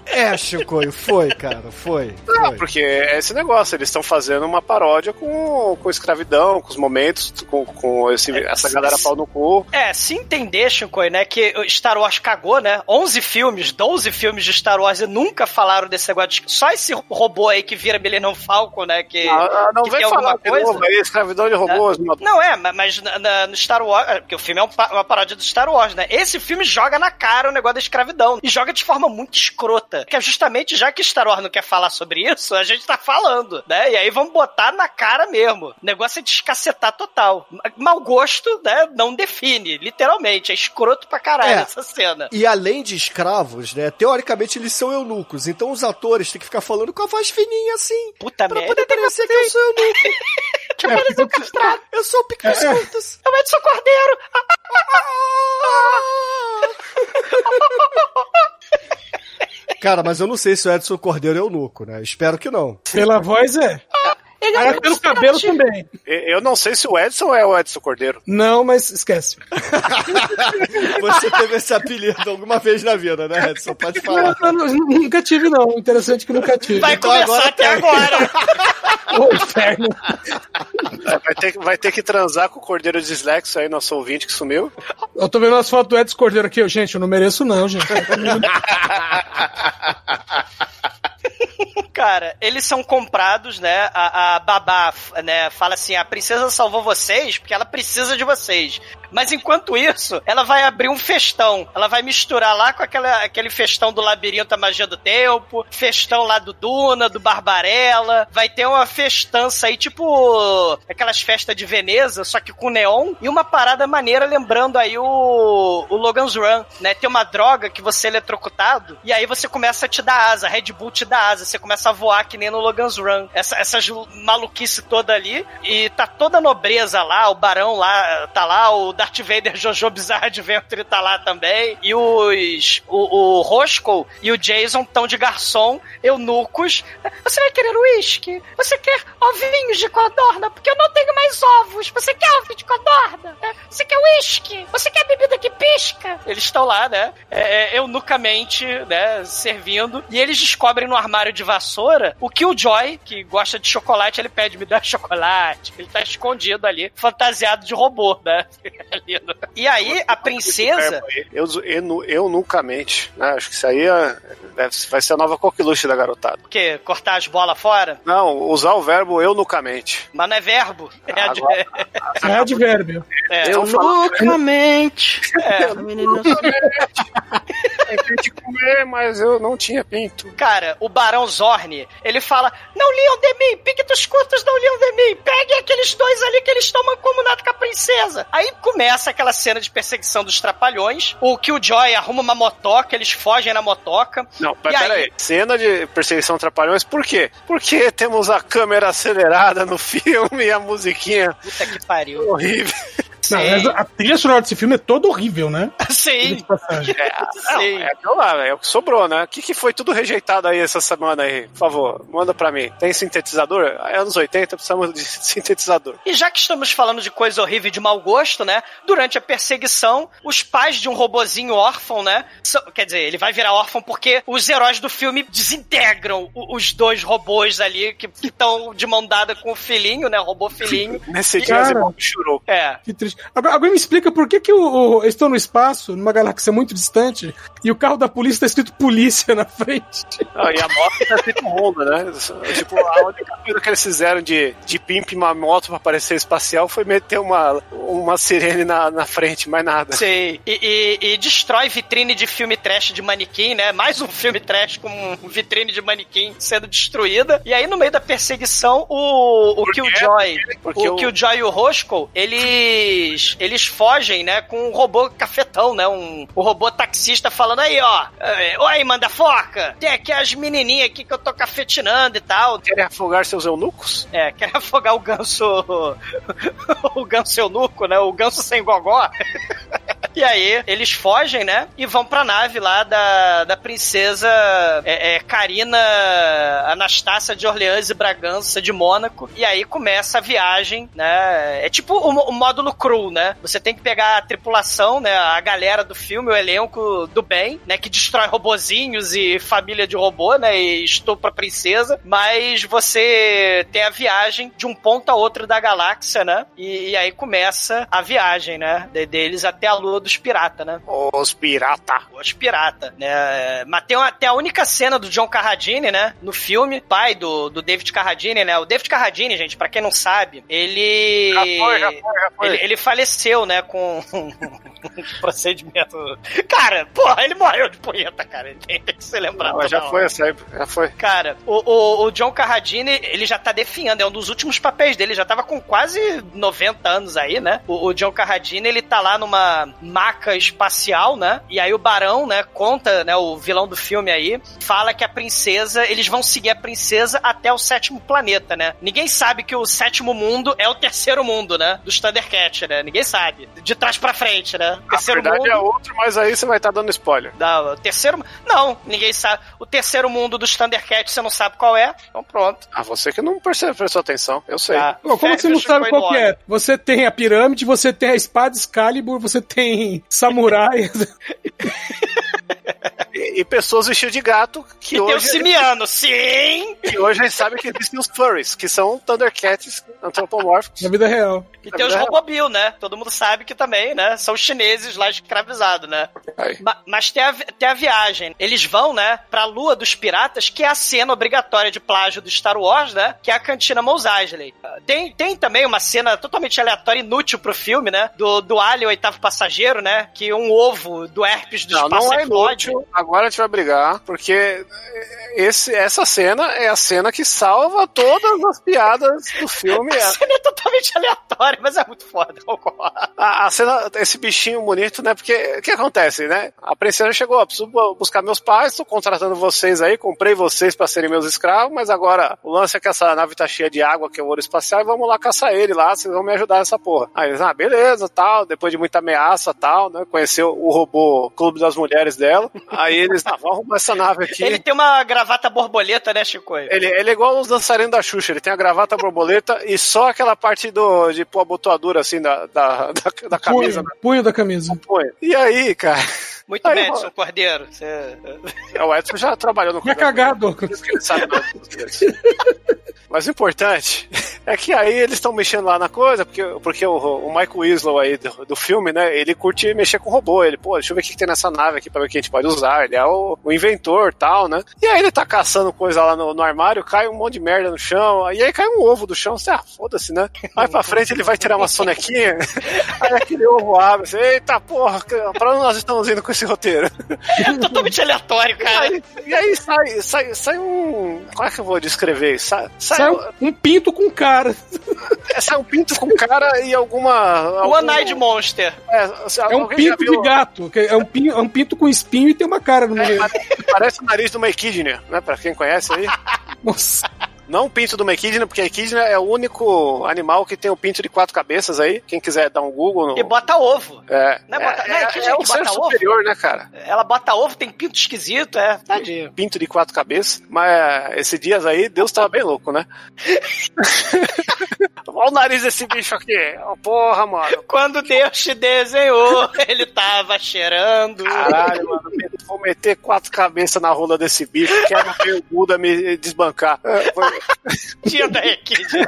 É, Chicoio, foi, cara, foi. Não, foi. porque é esse negócio, eles estão fazendo uma paródia com, com escravidão, com os momentos, com, com esse- essa galera pau no cu. É, se entender, Shinkoi, né, que Star Wars cagou, né? 11 filmes, 12 filmes de Star Wars e nunca falaram desse negócio. de- Só esse robô aí que vira Millennium Falcon, né, que, Ah, não que vem tem falar alguma coisa. novo, aí, escravidão de robôs. uma- Não, é, ma- mas na- na- no Star Wars, é, porque o filme é um uma paródia do Star Wars, né? Esse filme joga na cara o negócio da escravidão. E joga de forma muito escrota. Que é justamente, já que Star Wars não quer falar sobre isso, a gente tá falando, né? E aí vamos botar na cara mesmo. O negócio é descacetar total. Ma- Mau gosto, né? Não define, literalmente. É escroto pra caralho É. essa cena. E além de escravos, né, teoricamente eles são eunucos. Então os atores têm que ficar falando com a voz fininha assim. Puta Pra merda. poder parecer que eu sou eunuco. *laughs* Tipo, eles são castrados. Eu sou o Pico dos Contos. É o Edson Cordeiro. Cara, mas eu não sei se o Edson Cordeiro é eunuco, né? Espero que não. Pela voz é. Ele Era pelo cabelo também. Eu não sei se o Edson é o Edson Cordeiro. Não, mas esquece. *laughs* Você teve esse apelido alguma vez na vida, né, Edson? Pode falar. Não, não, nunca tive, não. Interessante que nunca tive. Vai Então começar agora até agora. *laughs* Ô, inferno. Vai ter, que- vai ter que transar com o Cordeiro Dislexo aí, nosso ouvinte que sumiu. Eu tô vendo as fotos do Edson Cordeiro aqui. Eu, Gente, eu não mereço, não, gente. *laughs* *laughs* Cara, eles são comprados, né? A, a babá, né, fala assim: a princesa salvou vocês porque ela precisa de vocês. Mas enquanto isso, ela vai abrir um festão. Ela vai misturar lá com aquela, aquele festão do labirinto a magia do tempo, festão lá do Duna, do Barbarella. Vai ter uma festança aí, tipo aquelas festas de Veneza, só que com neon. E uma parada maneira, lembrando aí o, o Logan's Run, né? Tem uma droga que você é eletrocutado e aí você começa a te dar asa. Red Bull te dá asa. Você começa a voar que nem no Logan's Run. Essa, essas maluquice toda ali. E tá toda a nobreza lá, o barão lá, tá lá, o Darth Vader *laughs* Jojo Bizarre Adventure tá lá também. E os. O, o Roscoe e o Jason estão de garçom, eunucos. Você vai querer uísque? Você quer ovinhos de codorna? Porque eu não tenho mais ovos. Você quer ovo de codorna? É, Você quer uísque? Você quer bebida que pisca? Eles estão lá, né? É, é, eunucamente, né? Servindo. E eles descobrem no armário de vassoura o Killjoy, que gosta de chocolate, ele pede, me dá chocolate. Ele tá escondido ali, fantasiado de robô, né? *laughs* E aí, a princesa. Eu, eu, eu nucamente, né? Acho que isso aí é- vai ser a nova coqueluche da garotada. O quê? Cortar as bolas fora? Não, usar o verbo eu nucamente. Mas não é verbo. É, ad- Agora- É advérbio. é, Eu loucamente. É, Tentei *laughs* te comer, mas eu não tinha pinto. Cara, o Barão Zorn, ele fala: Não liam de mim, pictos curtos não liam de mim, peguem aqueles dois ali que eles estão mancomunados com a princesa. Aí começa aquela cena de perseguição dos trapalhões. O Killjoy arruma uma motoca, eles fogem na motoca. Não, mas E peraí. aí? Cena de perseguição trapalhões, por quê? Porque temos a câmera acelerada no *laughs* filme e a musiquinha Puta que pariu. horrível. Não, a trilha sonora desse filme é toda horrível, né? Sim. Não, é aquilo lá, é o que sobrou, né? O que, que foi tudo rejeitado aí essa semana aí? Por favor, manda pra mim. Tem sintetizador? É anos 80, precisamos de *laughs* sintetizador. E já que estamos falando de coisa horrível e de mau gosto, né? Durante a perseguição, os pais de um robozinho órfão, né? são- quer dizer, ele vai virar órfão porque os heróis do filme desintegram o- os dois robôs ali que estão de mão dada com o filhinho, né? O robô filhinho. Nesse dia, irmãos chorou. É. Que triste. Agora, agora me explica por que, que o, o- eles estão no espaço, numa galáxia muito distante, e o carro da polícia tá escrito polícia na frente. Ah, e a moto tá feito Honda, né? Tipo, a única coisa que eles fizeram de, de pimp uma moto pra parecer espacial foi meter uma, uma sirene na, na frente, mais nada. Sim. E, e- e destrói vitrine de filme trash de manequim, né? Mais um filme trash com um vitrine de manequim sendo destruída. E aí, no meio da perseguição, o, o Killjoy, Porque o o- Killjoy e o Roscoe, eles, eles fogem, né? Com um robô cafetão, né? Um, o robô taxista falando aí, ó. "Eh, Oi, manda foca! Tem aqui as menininhas aqui que eu tô cafetinando e tal. Querem afogar seus eunucos? É, quer afogar o ganso. *laughs* o ganso eunuco, né? O ganso sem gogó. *laughs* *laughs* E aí, eles fogem, né? E vão pra nave lá da, da princesa é, é, Karina Anastácia de Orleans e Bragança de Mônaco. E aí começa a viagem, né? É tipo o, o módulo cru, né? Você tem que pegar a tripulação, né? A galera do filme, o elenco do bem, né? Que destrói robozinhos e família de robô, né? E estupra a princesa. Mas você tem a viagem de um ponto a outro da galáxia, né? E, e aí começa a viagem, né? de- deles até a dos piratas, né? Os pirata. Os pirata, né? Mas tem tem a única cena do John Carradine, né? No filme, pai do, do David Carradine, né? O David Carradine, gente, pra quem não sabe, ele... Já foi, já foi, já foi. Ele, ele faleceu, né? Com *laughs* procedimento... Cara, porra, ele morreu de punheta, cara. Ele tem, que ser lembrado. Mas já toda foi essa aí, já foi. Cara, o, o, o John Carradine, ele já tá definhando, é um dos últimos papéis dele, já tava com quase 90 anos aí, né? O, o John Carradine, ele tá lá numa maca espacial, né? E aí o Barão, né, conta, né, o vilão do filme aí, fala que a princesa, eles vão seguir a princesa até o sétimo planeta, né? Ninguém sabe que o sétimo mundo é o terceiro mundo, né? Dos Thundercat, né? Ninguém sabe. De trás pra frente, né? A Terceiro verdade mundo... é outro, mas aí você vai estar dando spoiler. Não, o terceiro. Não, ninguém sabe. O terceiro mundo dos Thundercats você não sabe qual é. Então pronto. Ah, você que não percebe, prestou atenção. Eu sei. Tá. Pô, como que você não sabe qual é? Você tem a pirâmide, você tem a espada Excalibur, você tem samurai. *laughs* E, e pessoas vestidas de gato que E tem o hoje, Simiano, sim! que hoje a gente sabe que existem os furries, que são Thundercats antropomórficos. na vida real. E tem os. Robobil, né? Todo mundo sabe que também, né? São os chineses lá escravizados, né? Ma- mas tem a, tem a viagem. Eles vão, né, pra Lua dos Piratas, que é a cena obrigatória de plágio do Star Wars, né? Que é a cantina Mos Eisley. Ah, Tem, tem também uma cena totalmente aleatória, inútil pro filme, né? Do, do Alien, oitavo passageiro, né? Que um ovo do herpes do Não, espaço não é explode. Agora a gente vai brigar, porque esse, essa cena é a cena que salva todas as piadas do filme. A cena é totalmente aleatória, mas é muito foda. A, a cena, esse bichinho bonito, né? Porque o que acontece, né? A princesa chegou, ó, preciso bu- buscar meus pais, tô contratando vocês aí, comprei vocês pra serem meus escravos, mas agora o lance é que essa nave tá cheia de água, que é o ouro espacial, e vamos lá caçar ele lá, vocês vão me ajudar nessa porra. Aí eles, ah, beleza, tal, depois de muita ameaça, tal, né? Conheceu o robô Clube das Mulheres dela. *laughs* Aí eles, ah, vamos arrumar essa nave aqui. Ele tem uma gravata borboleta, né, Chico? Ele, ele é igual os dançarinos da Xuxa, ele tem a gravata borboleta e só aquela parte do, de pôr a botoadura assim da, da, *laughs* da, da camisa. Punho, punho da camisa. Põe. E aí, cara? Muito Aí. Edson Cordeiro. Você... O Edson já trabalhou no E a cagado. Mas o importante é que aí eles estão mexendo lá na coisa, porque, porque o, o Michael Winslow aí do, do filme, né, ele curte mexer com robô. Ele, pô, deixa eu ver o que, que tem nessa nave aqui pra ver o que a gente pode usar. Ele é o, o inventor tal, né? E aí ele tá caçando coisa lá no, no armário, cai um monte de merda no chão, e aí cai um ovo do chão. Você, ah, foda-se, né? Aí pra frente ele vai tirar uma sonequinha, *laughs* aí aquele ovo abre, você, eita porra, pra onde nós estamos indo com esse roteiro? *laughs* É totalmente aleatório, E cara. aí, e aí sai, sai, sai um. Como é que eu vou descrever? isso? Sai, sai, Sai um, um pinto com cara. é, sai um pinto com cara e alguma. O algum- One-Eyed Monster. É, É um pinto viu- de gato. É um, pinto, é um pinto com espinho e tem uma cara no É, meio. parece o nariz de uma equidne, né? Pra quem conhece aí. *laughs* Nossa. Não o pinto de uma equidna, porque a equidna é o único animal que tem o pinto de quatro cabeças aí. Quem quiser dar um Google. No... E bota ovo. É, Não é bota- é, não é é, é que um ser bota ovo? superior, né, cara? Ela bota ovo, tem pinto esquisito, é. Tadinho. Pinto de quatro cabeças. Mas é, esses dias aí, Deus tava bem louco, né? *laughs* Olha o nariz desse bicho aqui. Oh, porra, mano. Quando Deus te desenhou, ele tava cheirando. Caralho, mano. Vou meter quatro cabeças na rola desse bicho. Quero ver o Buda me desbancar. É, *laughs* foi- *laughs* Tinha da equidna.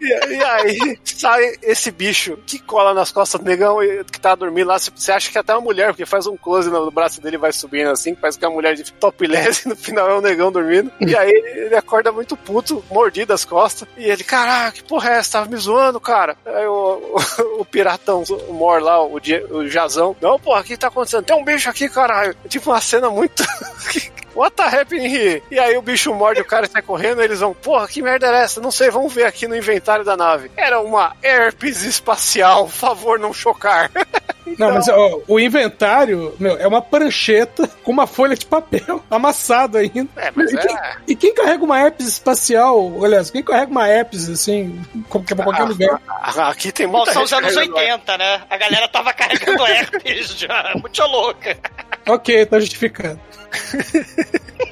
E, aí, sai esse bicho que cola nas costas do negão que tá dormindo lá. Você acha que é até uma mulher, porque faz um close no braço dele vai subindo assim, parece que é uma mulher de topless e *laughs* no final é um negão dormindo. E aí ele acorda muito puto, mordido as costas. E ele, caraca, que porra é essa? Tava me zoando, cara. Aí o, o, *laughs* o piratão, o Mor lá, o, o Jazão. Não, porra, o que tá acontecendo? Tem um bicho aqui, caralho. Tipo uma cena muito. What the happening here? E aí o bicho morde o cara e sai correndo, eles vão, porra, que merda era essa? Não sei, vamos ver aqui no inventário da nave. Era uma herpes espacial, favor não chocar. *laughs* Não, mas ó, o inventário, meu, é uma prancheta com uma folha de papel *laughs* amassado ainda. É, mas e, quem, é. e quem carrega uma herpes espacial, aliás, quem carrega uma herpes assim, é pra qualquer lugar? Ah, Aqui tem Bom, muita são os anos carregando 80, né? A galera tava carregando *laughs* herpes já. Muito louca. Ok, tá justificado. *laughs*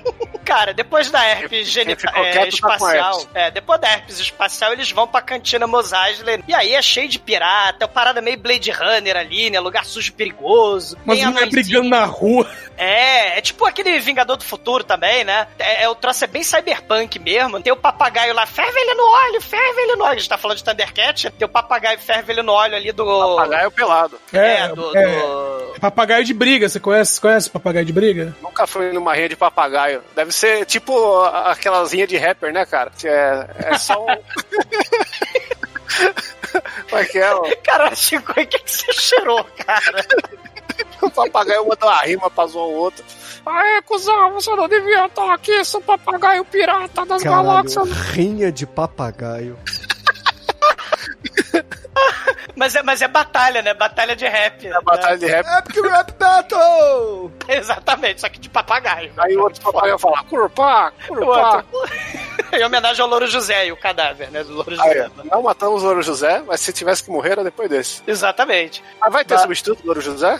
Cara, depois da herpes genital, é, tá com espacial, herpes. é, depois da herpes espacial, eles vão pra cantina Mos Eisley. E aí é cheio de pirata, é uma parada meio Blade Runner ali, né? Lugar sujo e perigoso. Mas não é brigando na rua. É, é tipo aquele Vingador do Futuro também, né? É, é, o troço é bem cyberpunk mesmo. Tem o papagaio lá, ferve ele no óleo, ferve ele no óleo. A gente tá falando de Thundercat, tem o papagaio ferve ele no óleo ali do. Papagaio pelado. É, do. é. do- Papagaio de briga, você conhece, conhece papagaio de briga? Nunca fui numa rinha de papagaio. Deve ser tipo a- aquelas rinhas de rapper, né, cara? É, é só um. *laughs* Como é que é? ó? Cara, Chico, o que, que você cheirou, cara? O *laughs* papagaio manda uma rima pra zoar o outro. Aê, cuzão, você não devia estar aqui, sou papagaio pirata das Caralho, galáxias. rinha de papagaio. *laughs* Mas é, mas é batalha, né? Batalha de rap. É Batalha de rap. Epic Rap Battle! *laughs* Exatamente, só que de papagaio. Aí o outro papagaio fala, curpá. outro. *laughs* em homenagem ao Louro José e o cadáver, né? Do Louro Aí, José. não matamos o Louro José, mas se tivesse que morrer era depois desse. Exatamente. Mas vai ter Vai. substituto do Louro José?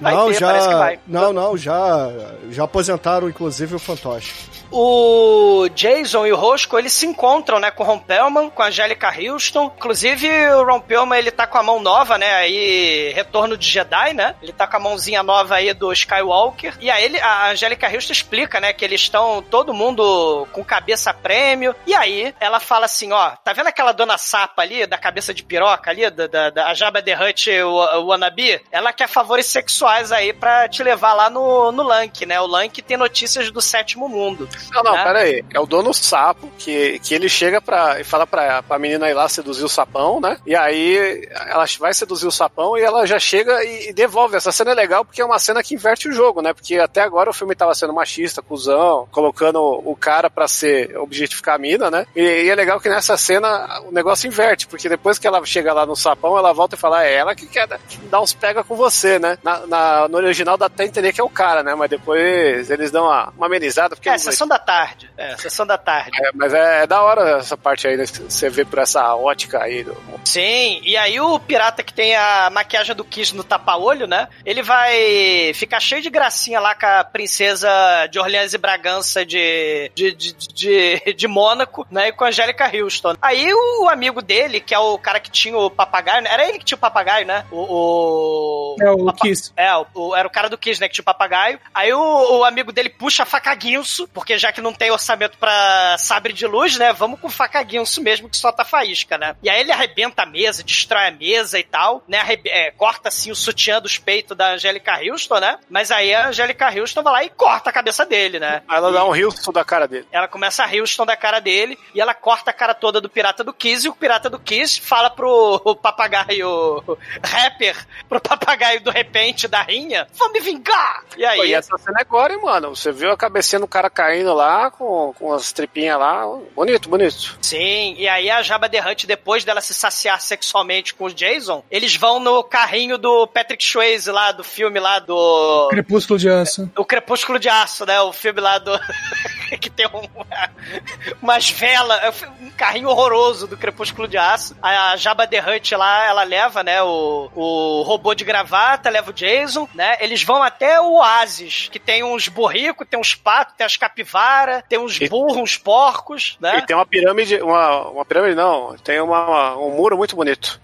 Vai não, ter, parece que já. vai. Não, não, já. Já aposentaram, inclusive, o fantoche. O Jason e o Roscoe, eles se encontram, né, com o Ron Perlman, com a Angélica Houston. Inclusive, o Ron Perlman, ele tá com a mão nova, né, aí, retorno de Jedi, né? Ele tá com a mãozinha nova aí do Skywalker. E aí, ele, a Angélica Houston explica, né, que eles estão, todo mundo com cabeça prêmio. E aí, ela fala assim, ó, tá vendo aquela dona Sapa ali, da cabeça de piroca ali, da, da, da Jabba the Hutt, o, o Wannabe? Ela quer favores sexuais aí pra te levar lá no, no Lank, né? O Lank tem notícias do sétimo mundo. Não, não, né? pera aí. É o dono sapo que, que ele chega pra, e fala pra, pra menina ir lá seduzir o sapão, né? E aí ela vai seduzir o sapão e ela já chega e, e devolve. Essa cena é legal porque é uma cena que inverte o jogo, né? Porque até agora o filme tava sendo machista, cuzão, colocando o cara pra ser objetificar a mina, né? E, e é legal que nessa cena o negócio inverte, porque depois que ela chega lá no sapão, ela volta e fala, é ela que quer dar uns pega com você, né? Na, na- no original dá até entender que é o cara, né? Mas depois eles dão uma, uma amenizada, porque É, eles- sessão da tarde. É, sessão da tarde. é, mas é, é da hora essa parte aí, né? Você vê por essa ótica aí. do- Sim, e aí o pirata que tem a maquiagem do Kiss no tapa-olho, né? Ele vai ficar cheio de gracinha lá com a princesa de Orleans e Bragança de, de, de, de, de Mônaco, né? E com a Angélica Houston. Aí o amigo dele, que é o cara que tinha o papagaio, né? Era ele que tinha o papagaio, né? O. o... É o papa- Kiss. É, o, o- era o cara do Kiss, né? Que tinha o papagaio. Aí o, o amigo dele puxa a faca guinso, porque já que não tem orçamento pra sabre de luz, né? Vamos com faca guinso mesmo, que solta faísca, né? E aí ele arrebenta a mesa, destrói a mesa e tal, né? Arrebe- é, corta assim o sutiã dos peitos da Angélica Houston, né? Mas aí a Angélica Houston vai lá e corta a cabeça dele, né? Ela dá um Hilson da cara dele. Ela começa a Houston da cara dele e ela corta a cara toda do pirata do Kiss e o pirata do Kiss fala pro papagaio rapper, pro papagaio do repente da rinha, vamos me vingar! E aí, Pô, e essa cena é agora, hein, mano? Você viu a cabecinha do cara caindo lá, com, com as tripinhas lá. Bonito, bonito. Sim, e aí a Jabba the Hutt, depois dela se saciar sexualmente com o Jason, eles vão no carrinho do Patrick Swayze lá, do filme lá do... Crepúsculo de Aço. O Crepúsculo de Aço, né? O filme lá do... *laughs* *laughs* que tem um, umas velas, um carrinho horroroso do Crepúsculo de Aço. A Jabba the Hutt lá, ela leva, né, o, o robô de gravata, leva o Jason, né? Eles vão até o Oasis, que tem uns burricos, tem uns patos, tem as capivaras, tem uns burros, uns porcos, né? E tem uma pirâmide, uma, uma pirâmide não, tem uma, um muro muito bonito.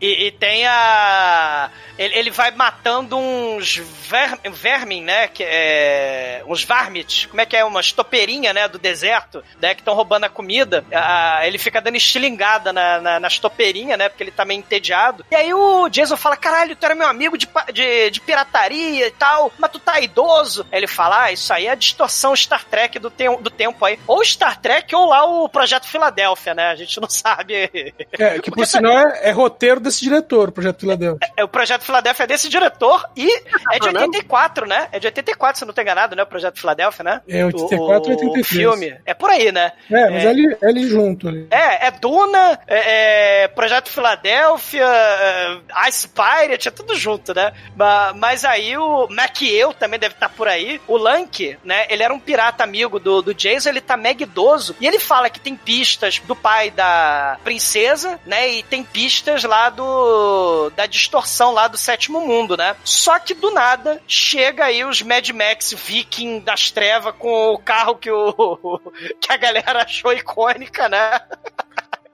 E, e, e tem a. Ele, ele vai matando uns ver, vermin, né? Que é, uns varmits. Como é que é? Umas topeirinhas, né? Do deserto, né? Que estão roubando a comida. Ah, ele fica dando estilingada na, na- nas topeirinhas, né? Porque ele tá meio entediado. E aí o Jason fala: caralho, tu era meu amigo de, de, de pirataria e tal, mas tu tá idoso. Aí ele fala: ah, isso aí é a distorção Star Trek do, tem, do tempo aí. Ou Star Trek ou lá o Projeto Filadélfia, né? A gente não *laughs* sabe. É, que por sinal é, é roteiro desse diretor, o Projeto Filadélfia. É, o Projeto Filadélfia é desse diretor e é de É mesmo? 84, né? É de 84, se eu não tô enganado, né? O Projeto Filadélfia, né? É, 84 o, ou 83. O filme. É por aí, né? É, mas é ali, é ali junto. Ali. É, é Duna, é, é Projeto Filadélfia, é, Ice Pirate, é tudo junto, né? Ma- Mas aí o Maciel também deve estar por aí. O Lank, né? Ele era um pirata amigo do, do Jason, ele tá mega idoso. E ele fala que tem pistas do pai da princesa, né? E tem pistas lá do. da distorção lá do sétimo mundo, né? Só que do nada chega aí os Mad Max Viking das trevas com o carro que o. *laughs* que a galera achou icônica, né?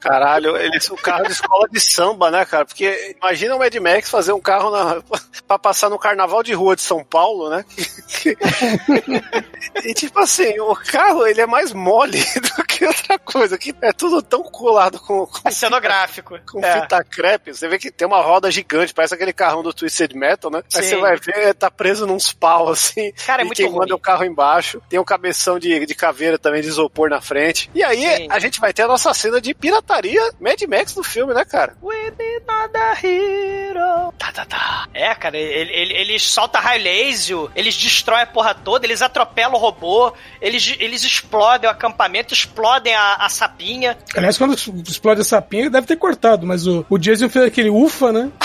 Caralho, eles, o carro de escola de samba, né, cara? Porque imagina o Mad Max fazer um carro na, *laughs* pra passar no carnaval de rua de São Paulo, né? *laughs* e tipo assim, o carro ele é mais mole do *laughs* que outra coisa, que é tudo tão colado com, com É cenográfico. com É. fita crepe. Você vê que tem uma roda gigante, parece aquele carrão do Twisted Metal, né? Aí Sim. você vai ver, tá preso nos pau, assim. Cara, é e muito quem ruim. manda o carro embaixo. Tem um cabeção de, de caveira também de isopor na frente. E aí Sim. a gente vai ter a nossa cena de pirataria Mad Max no filme, né, cara? We be not a hero. Tá, tá, tá. É, cara, ele, ele, eles soltam raio laser, eles destroem a porra toda, eles atropelam o robô, eles, eles explodem o acampamento, explodem a, a sapinha. Aliás, quando explode a sapinha, deve ter cortado, mas o, o Jason fez aquele ufa, né? *laughs*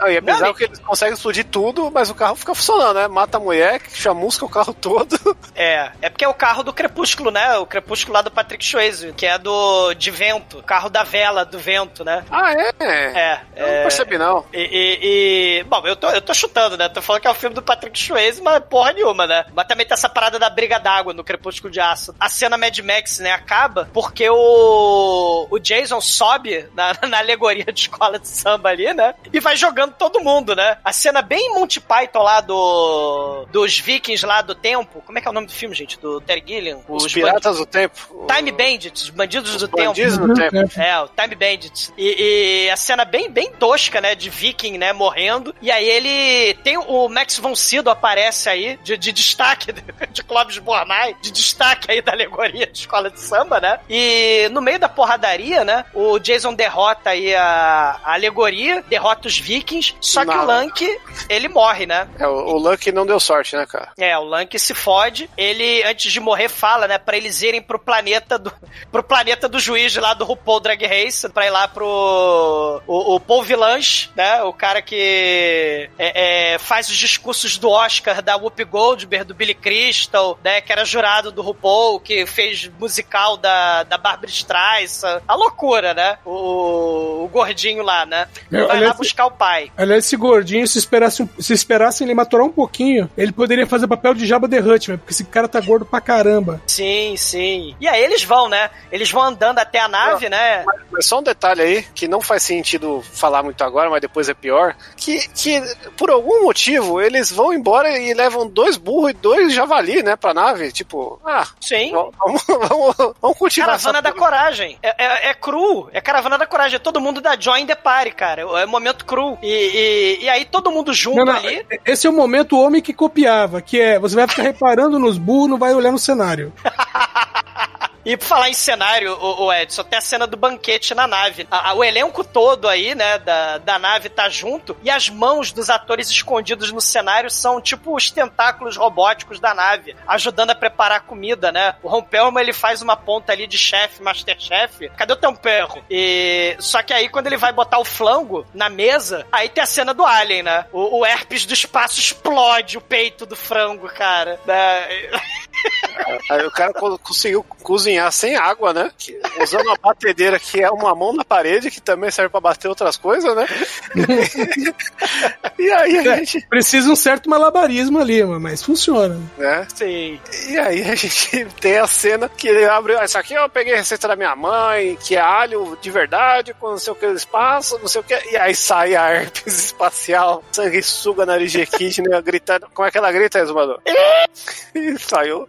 Ah, e é bizarro que eles conseguem explodir tudo, mas o carro fica funcionando, né? Mata a mulher, chamusca o carro *laughs* todo. É, é porque é o carro do Crepúsculo, né? O Crepúsculo lá do Patrick Swayze, que é do de vento, o carro da vela do vento, né? Ah, é? É. Eu não percebi, não. E, e- e- bom, eu tô, eu tô chutando, né? Tô falando que é o filme do Patrick Swayze, mas porra nenhuma, né? Mas também tem essa parada da briga d'água no Crepúsculo de Aço. A cena Mad Max, né, acaba porque o, o Jason sobe na, *laughs* na alegoria de escola de samba ali, né? E vai jogando todo mundo, né? A cena bem Monty Python lá do dos vikings lá do tempo. Como é que é o nome do filme, gente? Do Terry Gilliam? Os, Piratas do Tempo. Time Bandits, os bandidos do bandidos tempo. do tempo. É, o Time Bandits. E, e a cena bem, bem tosca, né? De viking, né? Morrendo. E aí ele tem o Max von Sydow aparece aí, de, de destaque *laughs* de Clóvis Bornai, de destaque aí da alegoria de escola de samba, né? E no meio da porradaria, né? O Jason derrota aí a, a alegoria, derrota os vikings, só que o Nada. Lank, ele morre, né? É, o, o Lucky não deu sorte, né, cara? É, o Lank se fode. Ele, antes de morrer, fala, né, pra eles irem pro planeta do, *laughs* pro planeta do juiz lá do RuPaul Drag Race, pra ir lá pro o, o Paul Villanche, né, o cara que é, é, faz os discursos do Oscar da Whoopi Goldberg, do Billy Crystal, né, que era jurado do RuPaul, que fez musical da, da Barbara Streisand. A loucura, né? O, o gordinho lá, né? Vai lá buscar o pai. Aliás, esse gordinho, se esperasse, um- se esperassem ele maturar um pouquinho, ele poderia fazer papel de Jabba the Hutt, velho, porque esse cara tá gordo pra caramba. Sim, sim. E aí eles vão, né? Eles vão andando até a nave, né? Mas só um detalhe aí, que não faz sentido falar muito agora, mas depois é pior, que, que por algum motivo eles vão embora e levam dois burros e dois javali, né, pra nave, tipo, ah, Sim. vamos, vamos, vamos cultivar Caravana da coragem. É, é, é cru. É caravana da coragem. É todo mundo da Join the Party, cara. É momento cru. E, e, e aí todo mundo junto Não, não, ali. esse é o momento homem que copiava, que é, você vai ficar reparando nos burros, não vai olhar no cenário. *laughs* E por falar em cenário, o, Edson, tem a cena do banquete na nave. A, a, o elenco todo aí, né, da, da nave tá junto e as mãos dos atores escondidos no cenário são tipo os tentáculos robóticos da nave, ajudando a preparar a comida, né? O Ron Perlman, ele faz uma ponta ali de chefe, masterchef. Cadê o teu perro? E... Só que aí, quando ele vai botar o flango na mesa, aí tem a cena do Alien, né? O, o herpes do espaço explode o peito do frango, cara. Né? *laughs* Aí o cara conseguiu cozinhar sem água, né? Usando uma batedeira que é uma mão na parede, que também serve para bater outras coisas, né? *laughs* e aí a é, gente. Precisa um certo malabarismo ali, mas funciona. Né? Sim. E aí a gente *laughs* tem a cena que ele abre. Isso aqui eu peguei a receita da minha mãe, que é alho de verdade, com não sei o que espaço, não sei o que. E aí sai a herpes *laughs* espacial, sanguessuga, nariz de né? Gritando. Como é que ela grita, Exumador? e saiu.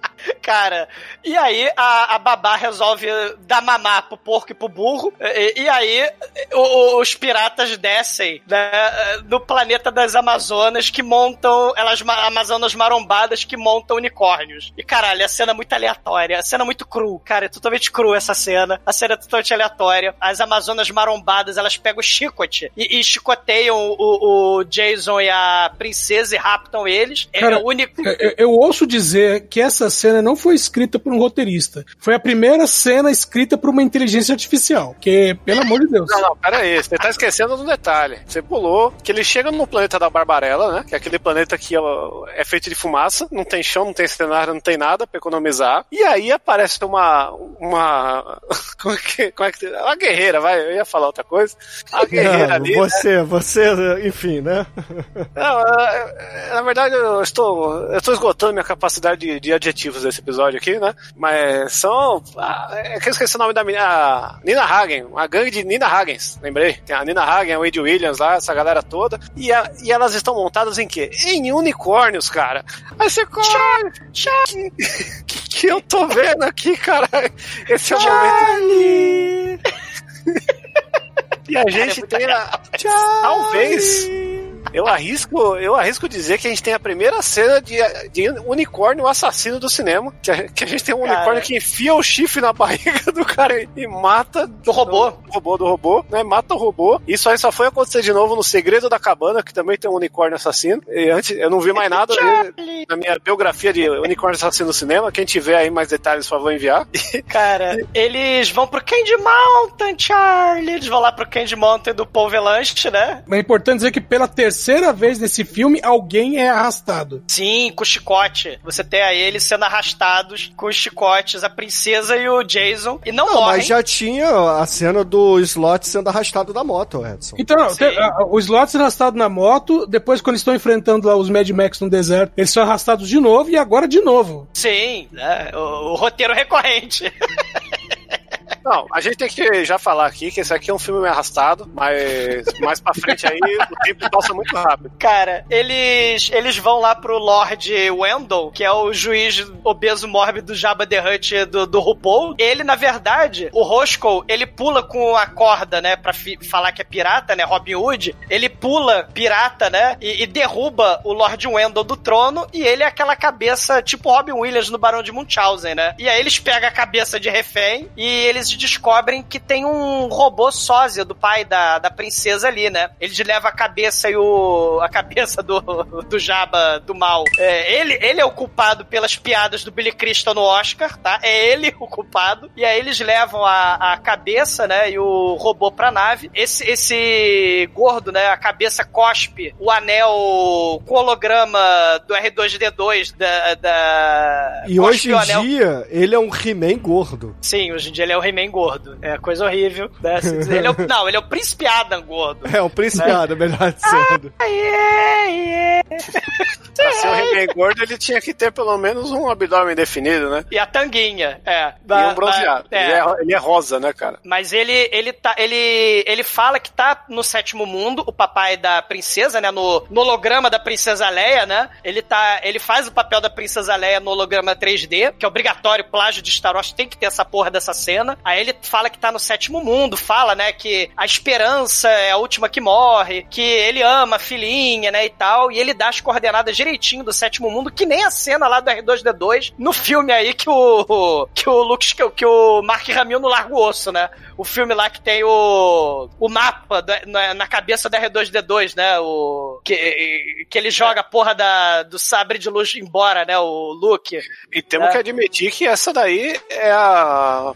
Cara, e aí a, a babá resolve dar mamar pro porco e pro burro, e, e aí o, os piratas descem né, no planeta das Amazonas que montam, elas Amazonas marombadas que montam unicórnios. E caralho, a cena é muito aleatória, a cena é muito cru, cara, é totalmente cru essa cena, a cena é totalmente aleatória. As Amazonas marombadas, elas pegam o chicote e, e chicoteiam o, o, Jason e a princesa e raptam eles. Cara, é o único. Eu, eu ouço dizer que essa cena não foi escrita por um roteirista. Foi a primeira cena escrita por uma inteligência artificial. Que, pelo amor de Deus. Não, não, pera aí. Você tá esquecendo do detalhe. Você pulou que ele chega no planeta da Barbarella, né? Que é aquele planeta que é feito de fumaça, não tem chão, não tem cenário, não tem nada pra economizar. E aí aparece uma. Uma. *laughs* Como é que. Como é que uma guerreira, vai. Eu ia falar outra coisa. A guerreira não, ali. Você, né? você, enfim, né? Não, na verdade, eu estou. Eu estou esgotando minha capacidade de, de adjetivos desse episódio aqui, né? Mas são. Ah, é que eu esqueci o nome da menina. Nina Hagen, a gangue de Nina Hagens, lembrei. Tem a Nina Hagen, o Wade Williams lá, essa galera toda. E, a, e elas estão montadas em quê? Em unicórnios, cara. Aí você. Que, que, que eu tô vendo aqui, cara? Esse é o momento. *laughs* e a gente tem a. Talvez eu arrisco, eu arrisco dizer que a gente tem a primeira cena de, de unicórnio assassino do cinema. Que a, que a gente tem um cara. unicórnio que enfia o chifre na barriga do cara e mata do robô. Do robô do robô, né? Mata o robô. Isso aí só foi acontecer de novo no Segredo da Cabana, que também tem um unicórnio assassino. E antes eu não vi mais nada na minha biografia de unicórnio assassino no cinema. Quem tiver aí mais detalhes, por favor, enviar. Cara, eles vão pro Candy Mountain, Charlie. Eles vão lá pro Candy Mountain do Paul Velanche, né? Mas é importante dizer que pela terceira terceira vez nesse filme, alguém é arrastado. Sim, com chicote. Você tem a eles sendo arrastados com os chicotes, a princesa e o Jason, e não, não morrem. Mas já tinha a cena do Slot sendo arrastado da moto, Edson. Então, não, tem, a, o Slot sendo arrastado na moto, depois quando estão enfrentando lá os Mad Max no deserto, eles são arrastados de novo e agora de novo. Sim, é, o, o roteiro recorrente. *laughs* Não, a gente tem que já falar aqui que esse aqui é um filme arrastado, mas mais pra frente aí o tempo passa muito rápido. Cara, eles, eles vão lá pro Lord Wendell, que é o juiz obeso mórbido Jabba the Hutt do, do RuPaul. Ele, na verdade, o Roscoe, ele pula com a corda, né, pra falar que é pirata, né, Robin Hood. Ele pula pirata, né, e, e derruba o Lord Wendell do trono e ele é aquela cabeça tipo Robin Williams no Barão de Munchausen, né? E aí eles pegam a cabeça de refém e eles descobrem que tem um robô sósia do pai da, da princesa ali, né? Ele leva a cabeça e o. a cabeça do, do Jabba do mal. É, ele, ele é o culpado pelas piadas do Billy Crystal no Oscar, tá? É ele o culpado. E aí eles levam a, a cabeça, né? E o robô pra nave. Esse, esse gordo, né? A cabeça cospe o anel com holograma do R2D2 da. da e hoje em dia, ele é um He-Man gordo. Sim, hoje em dia ele é um He-Man He-Man gordo. É coisa horrível. Né? Ele é o, *laughs* não, ele é o Príncipe Adam gordo. É, o Príncipe né? Adam, melhor dizendo. Ah, yeah, yeah. pra ser o He-Man gordo, ele tinha que ter pelo menos um abdômen definido, né? E a tanguinha, é. E um bronzeado. É. Ele, é, ele, é, rosa, né, cara? Mas ele, ele, tá, ele, ele fala que tá no sétimo mundo, o papai da princesa, né? No, no holograma da princesa Leia, né? Ele, tá, ele faz o papel da princesa Leia no holograma 3D, que é obrigatório, plágio de Star Wars tem que ter essa porra dessa cena. Aí Aí ele fala que tá no sétimo mundo, fala, né, que a esperança é a última que morre, que ele ama a filhinha, né, e tal, e ele dá as coordenadas direitinho do sétimo mundo, que nem a cena lá do R2D2 no filme aí que o *laughs* que o Luke, que, o- que o Mark Hamill no Largo Osso, né? O filme lá que tem o o mapa da- na, na cabeça do R2D2, né? O que, que ele joga a porra da, do sabre de luz embora, né? O Luke. E temos É. que admitir que essa daí é, a,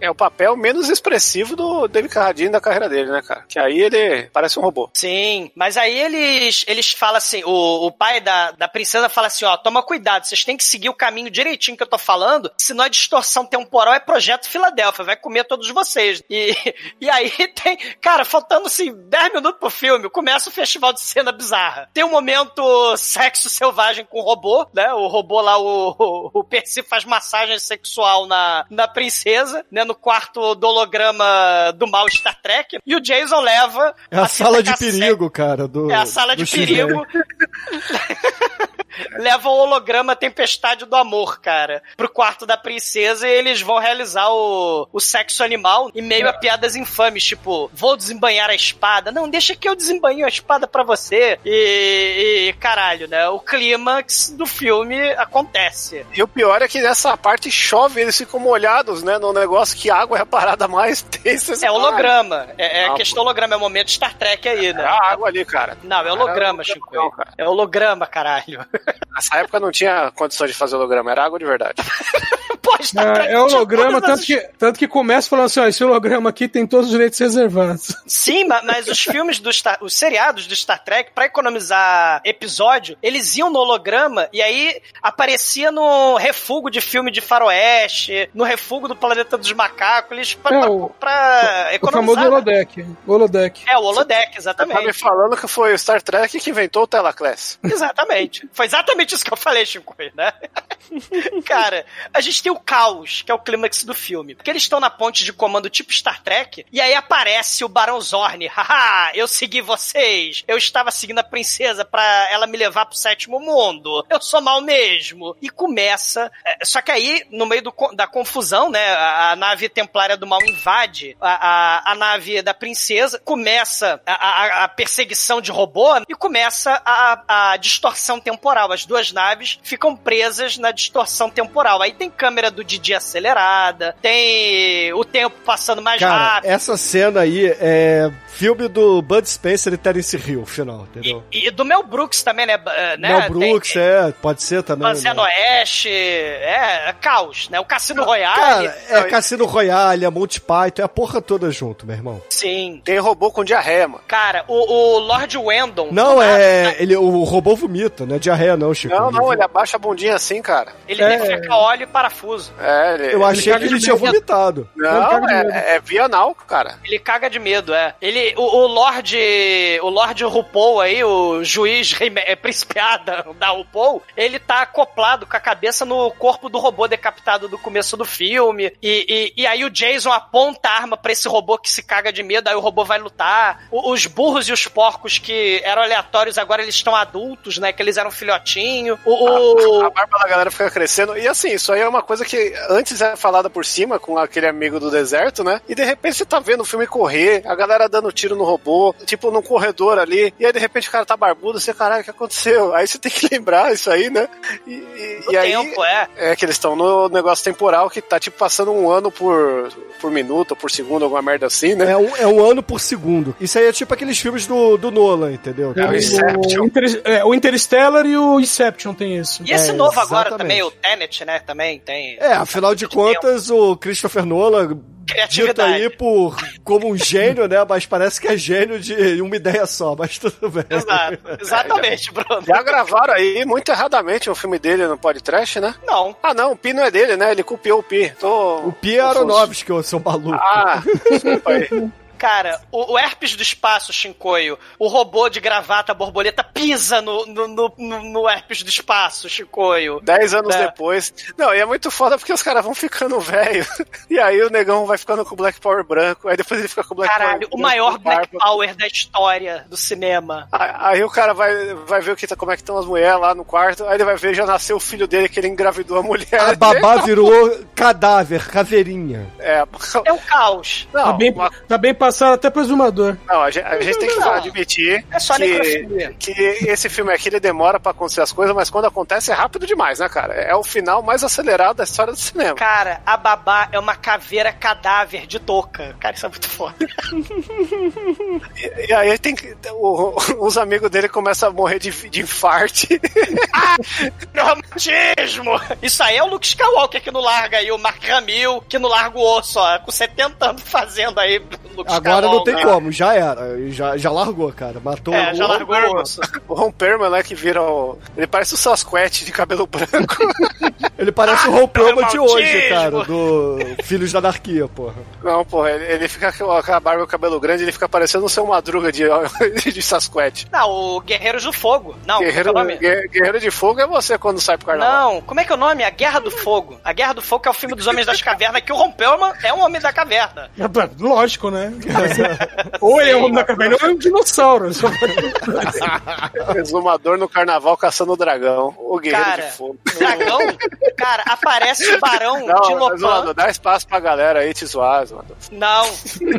é o papel menos expressivo do David Carradine da carreira dele, né, cara? Que aí ele parece um robô. Sim, mas aí eles, eles falam assim, o, o pai da, da princesa fala assim, ó, toma cuidado, vocês têm que seguir o caminho direitinho que eu tô falando, senão a distorção temporal é projeto Filadélfia, vai comer todos vocês. E, *laughs* e aí tem, cara, faltando assim 10 minutos pro filme, começa o festival de cena bizarra. Tem um momento sexo selvagem com o robô, né, o robô lá, o, o, o Percy faz massagem sexual na, na princesa, né, no quarto do holograma do mal Star Trek, e o Jason leva É a fita sala de cassete- perigo, cara. Do, é a sala de perigo. *laughs* Leva o holograma Tempestade do Amor, cara, pro quarto da princesa e eles vão realizar o, o sexo animal em meio a piadas infames, tipo, vou desembanhar a espada. Não, deixa que eu desembanho a espada pra você. E, e, caralho, né? O clímax do filme acontece. E o pior é que nessa parte chove, eles ficam molhados, né? No negócio que a água é a parada mais *laughs* tensa. É holograma. É, é Ah, questão holograma, é momento Star Trek aí, né? É a água ali, cara. Não, é holograma, Cara, Chico. não. É holograma, caralho. *laughs* Nessa época não tinha condições de fazer holograma, era água de verdade. Pô, Star Trek É, é holograma, tanto as- que, tanto que começa falando assim, ó, esse holograma aqui tem todos os direitos reservados. Sim, ma- mas os filmes do Star, os seriados do Star Trek, pra economizar episódio, eles iam no holograma e aí aparecia no refúgio de filme de faroeste, no refúgio do Planeta dos Macacos, eles pra, É, pra- o- pra O famoso economizar. holodeck. Holodeck. É, o holodeck, Tá me exatamente. falando que foi o Star Trek que inventou o Telaclass. Exatamente. Foi exatamente isso que eu falei, Chico, né? *laughs* Cara, a gente tem o caos, que é o clímax do filme. Porque eles estão na ponte de comando tipo Star Trek, e aí aparece o Barão Zorn. *laughs* Haha, eu segui vocês. Eu estava seguindo a princesa pra ela me levar pro sétimo mundo. Eu sou mal mesmo. E começa. é, Só que aí, no meio do da confusão, né? A, a nave templária do mal invade a, a, a nave da princesa, começa a, a- perseguição de robô e começa a, a distorção temporal. As duas naves ficam presas na distorção temporal. Aí tem câmera do Didi acelerada, tem o tempo passando mais Cara, rápido. essa cena aí é filme do Bud Spencer e Terence Hill, final, entendeu? E do Mel Brooks também, né? eh, né? Mel Brooks, Tem, é, pode ser também. Panzé né? Oeste, é, é caos, né? O Cassino Royale. Cara, é Cassino Royale, é Monty Python, é a porra toda junto, meu irmão. Sim. Tem robô com diarreia, mano. Cara, o, o Lord Wendon. Não, do nada, é. Ele, o robô vomita, não é diarreia, não, Chico. Não, não, ele abaixa a bundinha assim, cara. Ele É. defeca óleo e parafuso. É, ele... Eu achei caga que ele tinha medo. vomitado. Não, é, é via anal, cara. Ele caga de medo, é. Ele, o, o Lorde, o Lorde RuPaul aí, o juiz rei- é, principiada *laughs* da RuPaul, ele tá acoplado com a cabeça no corpo do robô decapitado do começo do filme. E, e, e aí o Jason aponta a arma pra esse robô que se caga de medo, aí o robô vai lutar. O- os burros e os porcos que eram aleatórios, agora eles estão adultos, né? Que eles eram filhotinho. O, o- A barba da galera fica crescendo. E assim, isso aí é uma coisa que antes era falada por cima com aquele amigo do deserto, né? E de repente você tá vendo o filme correr, a galera dando tiro no robô, tipo num corredor ali. E aí de repente o cara tá barbudo, você, caralho, o que aconteceu? Aí você tem que *laughs* lembrar isso aí, né? E, e- o e aí. tempo, é. É que eles estão no negócio temporal que tá tipo passando um ano por, por minuto, ou por segundo, alguma merda assim, né? É um, é um ano por segundo. Isso aí é tipo aqueles filmes do, do Nolan, entendeu? É o Inception. O, Inter, é, o Interstellar e o Inception tem isso. E esse É, novo agora exatamente. também, o Tenet, né? Também tem. É, afinal de contas, o Christopher Nolan, dito aí por, como um gênio, né? Mas parece que é gênio de uma ideia só, mas tudo bem. Exato. Exatamente, Bruno. Já gravaram aí muito erradamente o filme dele no podcast, né? Não. Ah, não, o Pi não é dele, né? Ele copiou o Pi. Tô... O Pi é Aronofsky, ô seu maluco. Ah, desculpa aí. *laughs* Cara, o, o herpes do espaço, Shinkoio, o robô de gravata borboleta pisa no, no, no, no- no herpes do espaço, Shinkoio. Dez anos É. depois. Não, e é muito foda porque os caras vão ficando velho. *laughs* E aí o negão vai ficando com o Black Power branco. Aí depois ele fica com o Black Caralho, Power o branco, maior com Black barba. Power da história do cinema. Aí aí o cara vai, vai ver o que tá, como é que estão as mulheres lá no quarto. Aí ele vai ver já nasceu o filho dele que ele engravidou a mulher. A babá *laughs* virou cadáver, caveirinha. É, É um caos. não, Tá bem, uma- tá bem passado até pro exumador. não, a gente, a gente tem que Não. admitir É só que, que esse filme aqui ele demora pra acontecer as coisas, mas quando acontece é rápido demais, né, cara? É o final mais acelerado da história do cinema. Cara, a babá é uma caveira cadáver de touca. Cara, isso é muito foda. E, e aí tem que. o- *laughs* os amigos dele começam a morrer de, de infarte. *laughs* Romantismo! Isso aí é o Luke Skywalker que não larga aí, o Mark Hamill que não larga o osso, ó, com 70 anos fazendo aí Luke Agora não tem Skywalker. como, já era. Já, já largou, cara. Matou É, já o- largou o o Ron Perlman, né, que vira o. Ele parece o Sasquatch de cabelo branco. *laughs* Ele parece o Ron Perlman de hoje, cara, do Filhos da Anarquia, porra. Não, porra, ele, ele fica com a barba e o cabelo grande, ele fica parecendo o seu madruga de, *laughs* de Sasquatch. Não, o Guerreiros do Fogo. Não, Guerreiro, é é o nome? Guer- Guerreiro de Fogo é você quando sai pro carnaval. Não, como é que é o nome? A Guerra do Fogo. A Guerra do Fogo que é o filme dos Homens das Cavernas, que o Ron Perlman é um homem da caverna. Lógico, né? Ou ele é um homem da caverna ou é um dinossauro. *laughs* Exumador no carnaval caçando o dragão. O Guerreiro Cara, de Fogo. dragão, cara, aparece o Barão de Não, Lopan. Exumador, dá espaço pra galera aí te zoar, Exumador. Não,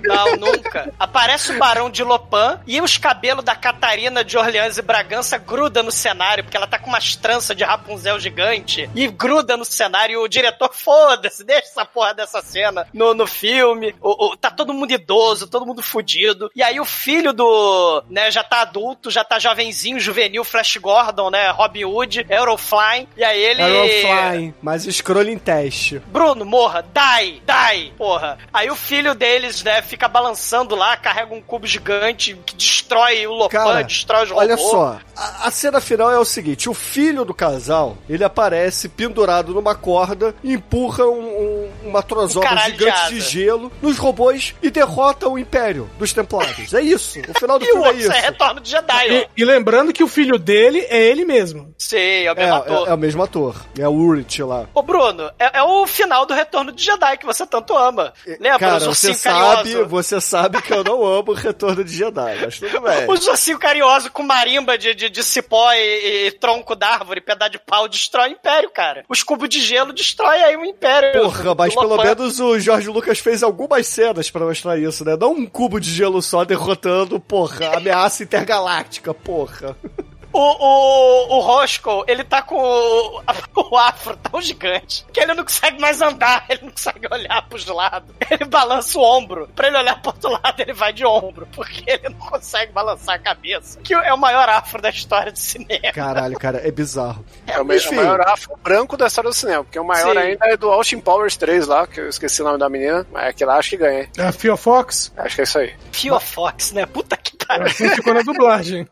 não, nunca. Aparece o Barão de Lopan e os cabelos da Catarina de Orleans e Bragança gruda no cenário, porque ela tá com umas tranças de Rapunzel gigante e gruda no cenário. E o diretor, foda-se, deixa essa porra dessa cena no, no filme. O, o- tá todo mundo idoso, todo mundo fudido. E aí o filho do, né, já tá adulto, já tá jovenzinho, juvenil, Flash Gordon, né, Robin Hood, Aerofly. E aí ele... Aerofly, mas scroll em teste. Bruno, morra, dai, dai, porra. Aí o filho deles, né, fica balançando lá, carrega um cubo gigante que destrói o Lopan, Cara, destrói os olha robôs. só, a, a cena final é o seguinte: o filho do casal ele aparece pendurado numa corda, empurra um, um, uma Um de gigante de, gelo nos robôs e derrota o Império dos Templários. É isso. O final do E o filme é outro isso. é Retorno de Jedi, E, ó. e lembrando que o filho dele é ele mesmo. Sei, é o É, mesmo ator. é, é o mesmo ator. É o Urit lá. Ô, Bruno, é, é o final do Retorno de Jedi que você tanto ama. Lembra? Cara, você sabe, você sabe que eu não amo o Retorno de Jedi, mas tudo bem. *laughs* Os ursinhos carinhosos com marimba de, de, de cipó e, e tronco d'árvore, pedaço de pau, destrói o Império, cara. Os cubos de gelo destrói aí o Império. Porra, mas pelo menos o Jorge Lucas fez algumas cenas pra mostrar isso, né? Não um cubo de gelo só derrotando, porra, ameaça intergaláctica, porra. *laughs* O, o, o Roscoe, ele tá com o, *laughs* o afro tão gigante que ele não consegue mais andar, ele não consegue olhar pros lados. Ele balança o ombro. Pra ele olhar pro outro lado, ele vai de ombro, porque ele não consegue balançar a cabeça. Que é o maior afro da história do cinema. Caralho, cara, é bizarro. É o, me- Enfim. o maior afro branco da história do cinema, porque o maior Sim. ainda é do Austin Powers 3 lá, que eu esqueci o nome da menina, mas aquele lá acho que ganhei. A Fio Fox Acho que é isso aí. Fio Fox, né? Puta que pariu. ficou na dublagem.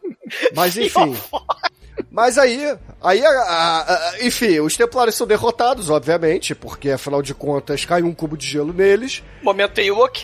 Mas *laughs* enfim. Mas aí, aí a- a- a- enfim, os Templários são derrotados, obviamente, porque afinal de contas cai um cubo de gelo neles. Momento.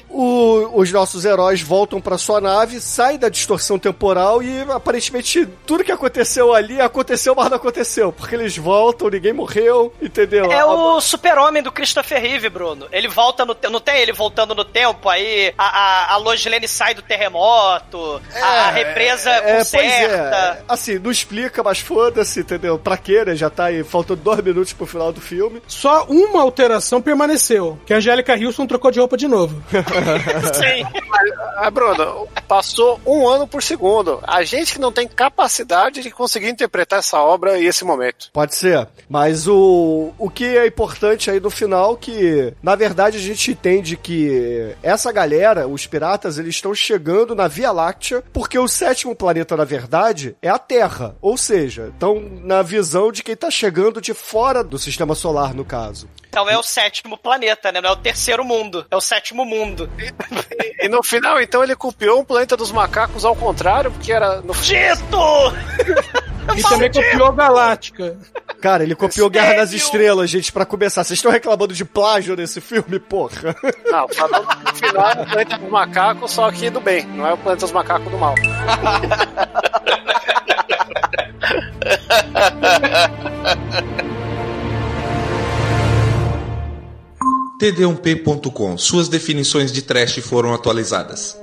O- os nossos heróis voltam pra sua nave, saem da distorção temporal e aparentemente tudo que aconteceu ali aconteceu, mas não aconteceu. Porque eles voltam, ninguém morreu, entendeu? É o super-homem do Christopher Reeve, Bruno. Ele volta no tempo. Não tem ele voltando no tempo, aí a, a, a sai do terremoto, a, a represa É, pois conserta. é. Assim, não explica, mas foda-se, entendeu? Pra quê, né? Já tá aí, faltando dois minutos pro final do filme. Só uma alteração permaneceu, que a Angélica Houston trocou de roupa de novo. *laughs* Sim. Ah, Bruno, passou um ano por segundo. A gente que não tem capacidade de conseguir interpretar essa obra e esse momento. Pode ser. Mas o, o que é importante aí no final que, na verdade, a gente entende que essa galera, os piratas, eles estão chegando na Via Láctea porque o sétimo planeta, na verdade, é a Terra. Ou seja, estão na visão de quem tá chegando de fora do sistema solar, no caso. Então é o sétimo planeta, né? Não é o terceiro mundo. É o sétimo mundo. E no final, então, ele copiou um planeta dos macacos ao contrário, porque era no Dito! *laughs* E também copiou a Galáctica. Cara, ele copiou Guerra nas Estrelas, gente, pra começar. Vocês estão reclamando de plágio nesse filme, porra? *laughs* Não, falando no final é o planeta dos macacos, só que do bem. Não é o planeta dos macacos do mal. *laughs* td1p.com. Suas definições de trash foram atualizadas.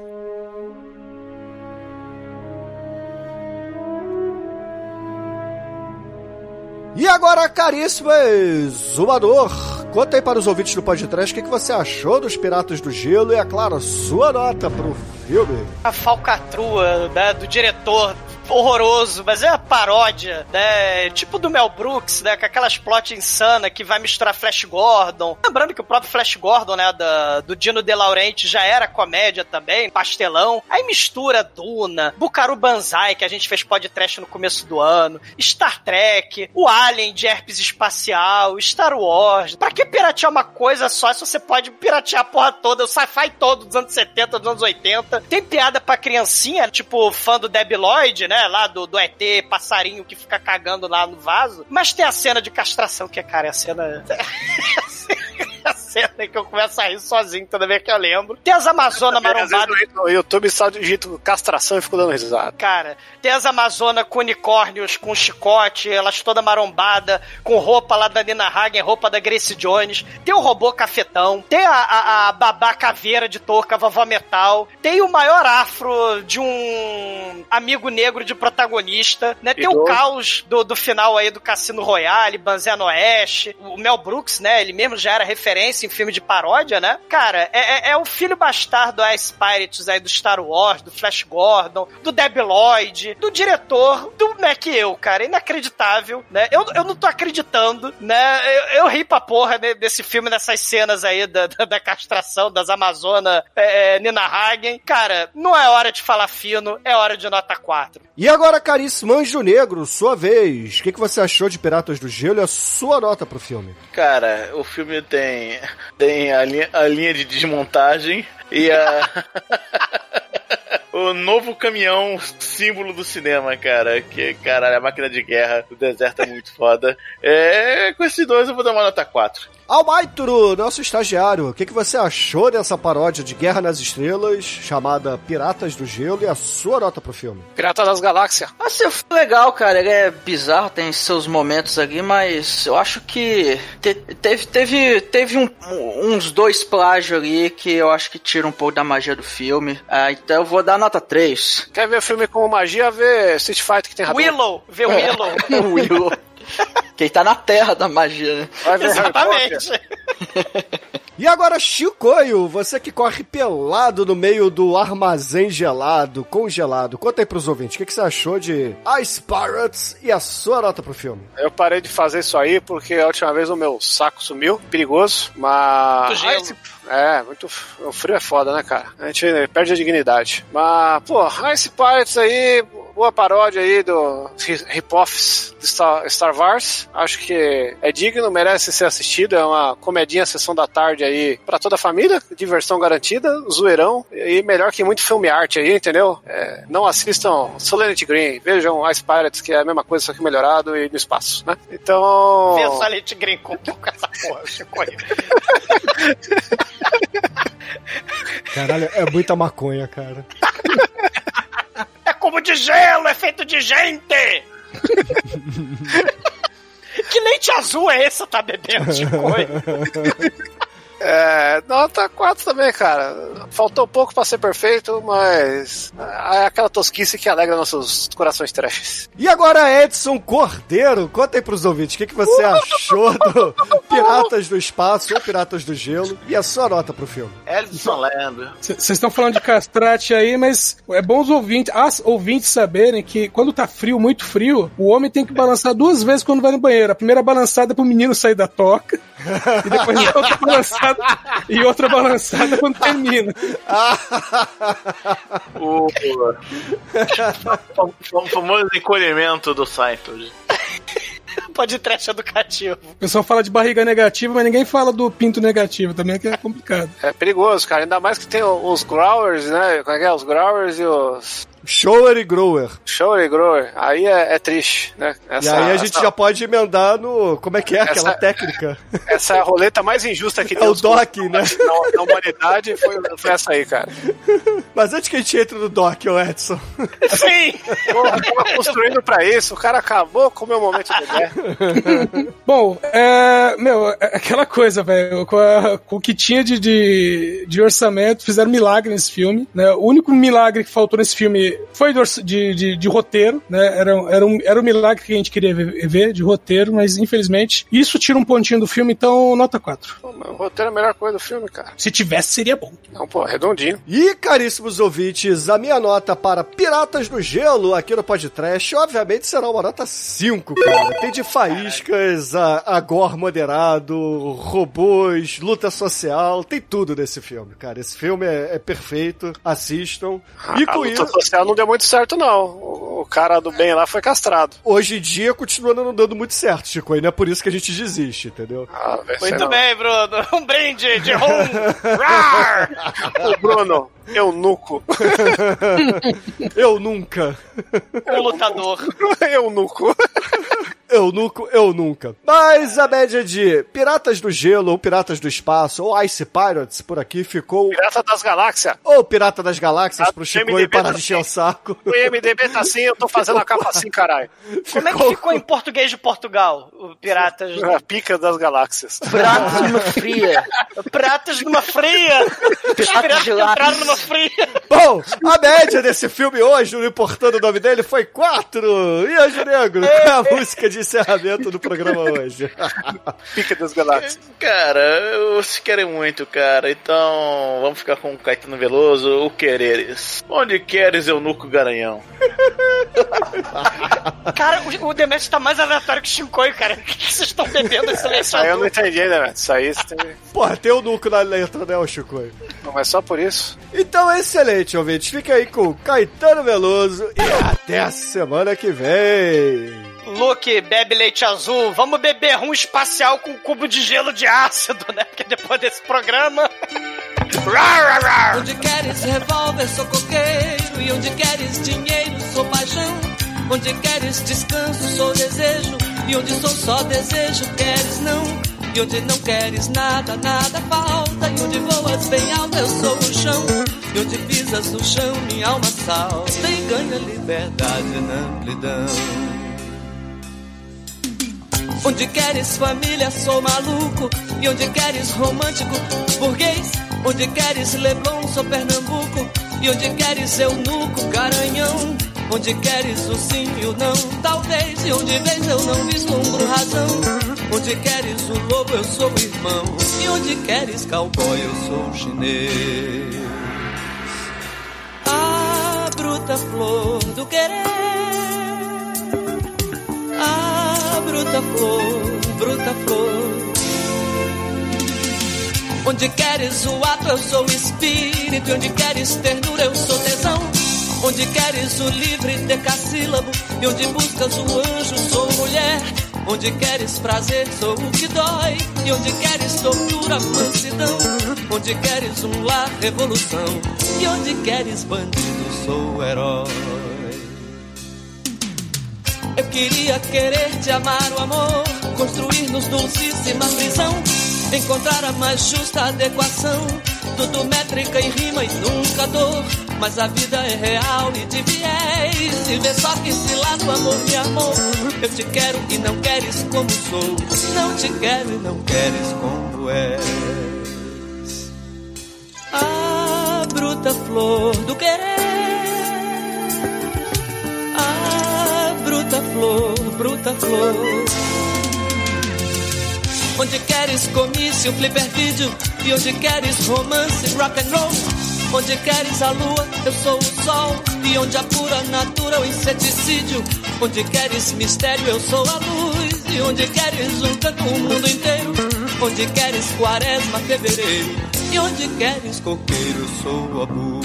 E agora, caríssimo exumador, conta aí para os ouvintes do podcast o que, que você achou dos Piratas do Gelo e, é claro, sua nota pro filme. A falcatrua né, do diretor horroroso, mas é uma paródia, né? Tipo do Mel Brooks, né? Com aquelas plot insana que vai misturar Flash Gordon. Lembrando que o próprio Flash Gordon, né? Da, do Dino De Laurenti já era comédia também, pastelão. Aí mistura Duna, Bucaru Banzai, que a gente fez podcast no começo do ano, Star Trek, o Alien de herpes espacial, Star Wars. Pra que piratear uma coisa só se você pode piratear a porra toda, o sci-fi todo dos anos 70, dos anos 80? Tem piada pra criancinha, tipo fã do Debi Lloyd, né? Lá do, do ET, passarinho que fica cagando lá no vaso. Mas tem a cena de castração, que, cara, é a cena. A cena que eu começo a rir sozinho toda vez que eu lembro. Tem as Amazonas marombadas. No YouTube só digito castração e fico dando risada. Cara, tem as Amazonas com unicórnios, com chicote, elas toda marombada, com roupa lá da Nina Hagen, roupa da Grace Jones. Tem o robô cafetão, tem a, a, a babá caveira de touca, vovó metal. Tem o maior afro de um amigo negro de protagonista, né? Tem o caos do, do final aí do Cassino Royale, Banzé no Oeste. O Mel Brooks, né? Ele mesmo já era referência em filme de paródia, né? Cara, é, é, é o filho bastardo Ice Pirates aí do Star Wars, do Flash Gordon, do Deb Lloyd, do diretor, do Mac eu, cara. Inacreditável, né? Eu, eu não tô acreditando, né? Eu, eu ri pra porra né, desse filme, nessas cenas aí da, da, da castração das Amazonas é, é, Nina Hagen. Cara, não é hora de falar fino, é hora de nota 4. E agora, caríssimo Anjo Negro, sua vez. O que, que você achou de Piratas do Gelo e a sua nota pro filme? Cara, o filme tem, tem a, linha, a linha de desmontagem e a. *laughs* o novo caminhão símbolo do cinema, cara. Que, caralho, a máquina de guerra do deserto é muito foda. É, com esses dois eu vou dar uma nota 4. Almaitro, nosso estagiário, o que, que você achou dessa paródia de Guerra nas Estrelas, chamada Piratas do Gelo, e a sua nota pro filme? Pirata das Galáxias. Assim, foi legal, cara. Ele é bizarro, tem seus momentos ali, mas eu acho que te- teve, teve, teve um- uns dois plágios ali que eu acho que tira um pouco da magia do filme. Ah, então eu vou dar nota 3. Quer ver filme com magia? Vê Street Fighter que tem. Willow, vê o Willow. *laughs* *laughs* Quem tá na terra da magia, né? Vai ver Harry Potter. Exatamente. *laughs* E agora, Chicoio, você que corre pelado no meio do armazém gelado, congelado, conta aí pros ouvintes, o que, que você achou de Ice Pirates e a sua nota pro filme? Eu parei de fazer isso aí porque a última vez o meu saco sumiu, perigoso, mas. Muito gelo. Esse- É, muito. O frio é foda, né, cara? A gente perde a dignidade. Mas, pô, Ice Pirates aí, boa paródia aí do rip-offs de Star, Star Wars. Acho que é digno, merece ser assistido. É uma comedinha sessão da tarde aí pra toda a família, diversão garantida, zoeirão. E melhor que muito filme arte aí, entendeu? É, não assistam Solenity Green, vejam Ice Pirates, que é a mesma coisa, só que melhorado e no espaço, né? Então. Vê o Silent Green com, com essa porra, Chico aí. Caralho, é muita maconha, cara. *laughs* Como de gelo, é feito de gente! *laughs* que leite azul é esse que tá bebendo, Chico? *laughs* É, nota 4 também, cara. Faltou pouco pra ser perfeito, mas é aquela tosquice que alegra nossos corações trashes. E agora, Edson Cordeiro, conta aí pros ouvintes, o que, que você achou do Piratas do Espaço ou Piratas do Gelo e a sua nota pro filme? Edson Land. Vocês estão falando de castrate aí, mas é bom os ouvintes, as ouvintes saberem que quando tá frio, muito frio, o homem tem que balançar duas vezes quando vai no banheiro. A primeira balançada é pro menino sair da toca, *laughs* e depois *laughs* outra balançada, *laughs* e outra balançada quando termina. *laughs* O, o famoso encolhimento do Seinfeld. *laughs* Pode trash educativo. O pessoal fala de barriga negativa, mas ninguém fala do pinto negativo também, que é complicado. É perigoso, cara. Ainda mais que tem os growers, né? Como é que é? Os growers e os. Shower e Grower. Show e grower. Aí é, é triste, né? e aí a gente essa, já pode emendar no. Como é que é aquela Essa- técnica? *laughs* essa é a roleta mais injusta que É tem o nos DOC, né? na, na humanidade foi, foi essa aí, cara. Mas antes que a gente entre no DOC, ô Edson. *laughs* Sim! Eu tava construindo pra isso, o cara acabou com o meu momento de. *laughs* Bom, é. Meu, é aquela coisa, velho. Com, com o que tinha de, de, de orçamento, fizeram milagre nesse filme. Né? O único milagre que faltou nesse filme foi de, de, de, de roteiro, né? Era, era, um, era um milagre que a gente queria ver, ver, de roteiro, mas infelizmente isso tira um pontinho do filme, então nota 4. Pô, mas o roteiro é a melhor coisa do filme, cara. Se tivesse, seria bom. Não, pô, redondinho. E, caríssimos ouvintes, a minha nota para Piratas do Gelo aqui no podcast, obviamente, será uma nota 5, cara. Tem de faíscas, a, a gore moderado, robôs, luta social, tem tudo nesse filme, cara. Esse filme é, é perfeito, assistam. E a com luta isso, social não deu muito certo, não. O, o cara do bem lá foi castrado. hoje em dia continua não dando muito certo, Chico, e não é por isso que a gente desiste, entendeu? Ah, Muito não. bem, Bruno. Um brinde de rum. Bruno, eunuco. *laughs* Eu nunca. Um lutador. *laughs* eunuco. Eu nunca, eu nunca. Mas a média de Piratas do Gelo, ou Piratas do Espaço, ou Ice Pirates por aqui ficou. Pirata das Galáxias. Ou Pirata das Galáxias Ah, pro o Chico MDB e parar tá de encher o saco. O IMDB tá assim, eu tô fazendo a capa assim, caralho. Como é que ficou em português de Portugal? O Piratas. A pica das galáxias. Pratos numa *laughs* fria. Piratas numa fria! Piratas entraram numa fria! Bom, a média desse filme hoje, não importando o nome dele, foi 4. E Anjo Negro, qual é a música de encerramento do programa hoje? *laughs* Pica das galáxias. Cara, vocês querem muito, cara. Então vamos ficar com o Caetano Veloso, o Quereres. Onde queres, eunuco garanhão? *laughs* Cara, o, o Demetrio tá mais aleatório que o Shinkoi, cara. O que, vocês estão bebendo esse eu não entendi, né, velho? Isso aí você tem... Porra, tem o nuco na letra, né, ô Chico? Não é só por isso. Então, excelente, ouvintes. Fica aí com Caetano Veloso e até a semana que vem. Luke, bebe leite azul. Vamos beber rum espacial com um cubo de gelo de ácido, né? Porque depois desse programa. Rar, rar. Onde queres revólver, sou coqueiro. E onde queres dinheiro, sou paixão. Onde queres descanso, sou desejo. E onde sou só desejo, queres não. E onde não queres nada, nada falta. E onde voas bem alto, eu sou o chão. E onde pisas no chão, minha alma salta. E ganha liberdade na amplidão. Onde queres família, sou maluco. E onde queres romântico, burguês. Onde queres Leblon, sou Pernambuco. E onde queres eunuco, garanhão. Onde queres o sim e o não, talvez. E onde vês eu não vislumbro razão. Onde queres o lobo, eu sou o irmão. E onde queres cowboy, eu sou chinês. A bruta flor do querer. Bruta flor, bruta flor. Onde queres o ato, eu sou o espírito. Onde queres ternura, eu sou tesão. Onde queres o livre decassílabo. E onde buscas o anjo, sou mulher. Onde queres prazer, sou o que dói. E onde queres tortura, mansidão. Onde queres um lar, revolução. E onde queres bandido, sou o herói. Eu queria querer te amar o amor, construir-nos dulcíssima prisão, encontrar a mais justa adequação, tudo métrica e rima e nunca dor. Mas a vida é real e de viés, e vê só que se lá do amor me amou. Eu te quero e não queres como sou, não te quero e não queres como és. A bruta flor do querer. Bruta flor, bruta flor. Onde queres comício, flipper vídeo E onde queres romance, rock and roll? Onde queres a lua, eu sou o sol. E onde a pura natura, o inseticídio? Onde queres mistério, eu sou a luz. E onde queres um canto, o mundo inteiro? Onde queres quaresma, fevereiro? E onde queres coqueiro, eu sou a luz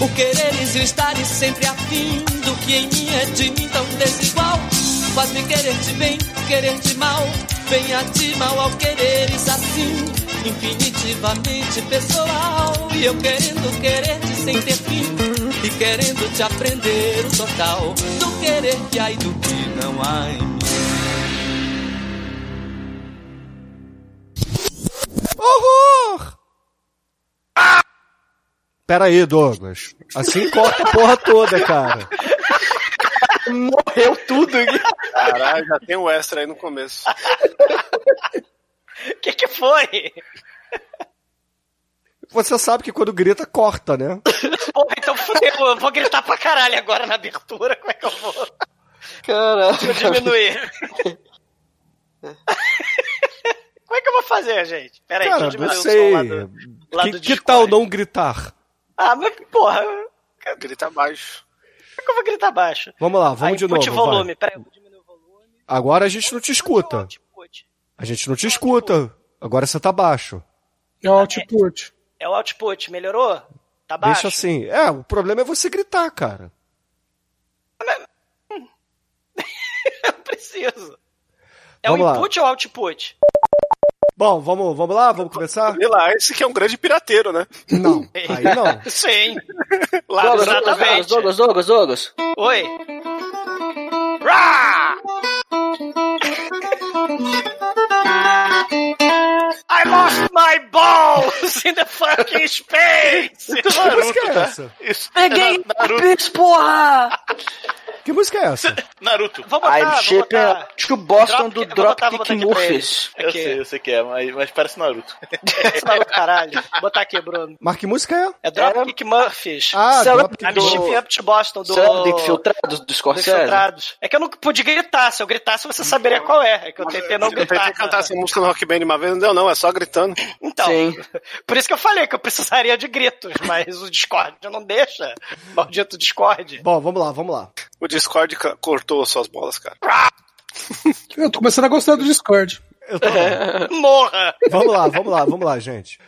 o quereres e estares sempre afim do que em mim é de mim tão desigual. Faz-me querer-te bem, querer-te mal. Venha-te mal ao quereres assim. infinitivamente pessoal. E eu querendo querer-te sem ter fim. E querendo te aprender o total do querer que há e do que não há em mim. Horror! Pera aí, Douglas. Assim corta a porra toda, cara. Morreu tudo. Caralho, já tem um extra aí no começo. O *laughs* que que foi? Você sabe que quando grita, corta, né? Porra, então fudeu. Eu vou gritar pra caralho agora na abertura. Como é que eu vou? Caralho. Deixa eu diminuir. Como é que eu vou fazer, gente? Pera aí, Cara, deixa eu não diminuir o som lá do, lá Que, do que tal não gritar? Ah, mas porra, como Grita baixo. é que eu vou gritar baixo? Vamos lá, vamos Aí, de novo. vai. volume, peraí. eu vou diminuir o volume. Agora a gente não te escuta. A gente não te escuta. Agora você tá baixo. É o output. É o output, melhorou? Tá baixo? Deixa assim. É, o problema é você gritar, cara. *laughs* Eu preciso. É Vamos o lá. input ou output? Bom, vamos, vamos lá? Vamos começar? E lá, esse que é um grande pirateiro, né? Não, *laughs* aí não. Sim. *laughs* Lá, Douglas, Douglas, exatamente. Douglas, Douglas, Douglas. Oi. Rá! I lost my balls in the fucking space! Que música é essa? Isso. Peguei É. Naruto. porra! Que música é essa? *laughs* Naruto. Vou botar, I'm shipping botar. to Boston Drop- do Dropkick Murphys. Eu Aqui. sei, eu sei que é, mas, mas parece Naruto. *laughs* Esse maluco, caralho. Vou botar aqui, Bruno. Mas que música é? É Dropkick Murphys. Ah, Céu- Dropkick I'm do- shipping up to Boston do... Sabe do Infiltrados do do Scorsese? Infiltrados. É que eu não pude gritar. Se eu gritasse, você saberia qual é. É que eu tentei não Eu tentei gritar. cantar essa música no Rock Band uma vez, não deu não, é só gritando. Então, Sim. *laughs* por isso que eu falei que eu precisaria de gritos, mas o Discord não deixa. Maldito Discord. Bom, vamos lá, vamos lá. O Discord cortou suas bolas, cara. Eu tô começando a gostar do Discord. Eu tô... *laughs* Morra! Vamos lá, vamos lá, vamos lá, gente.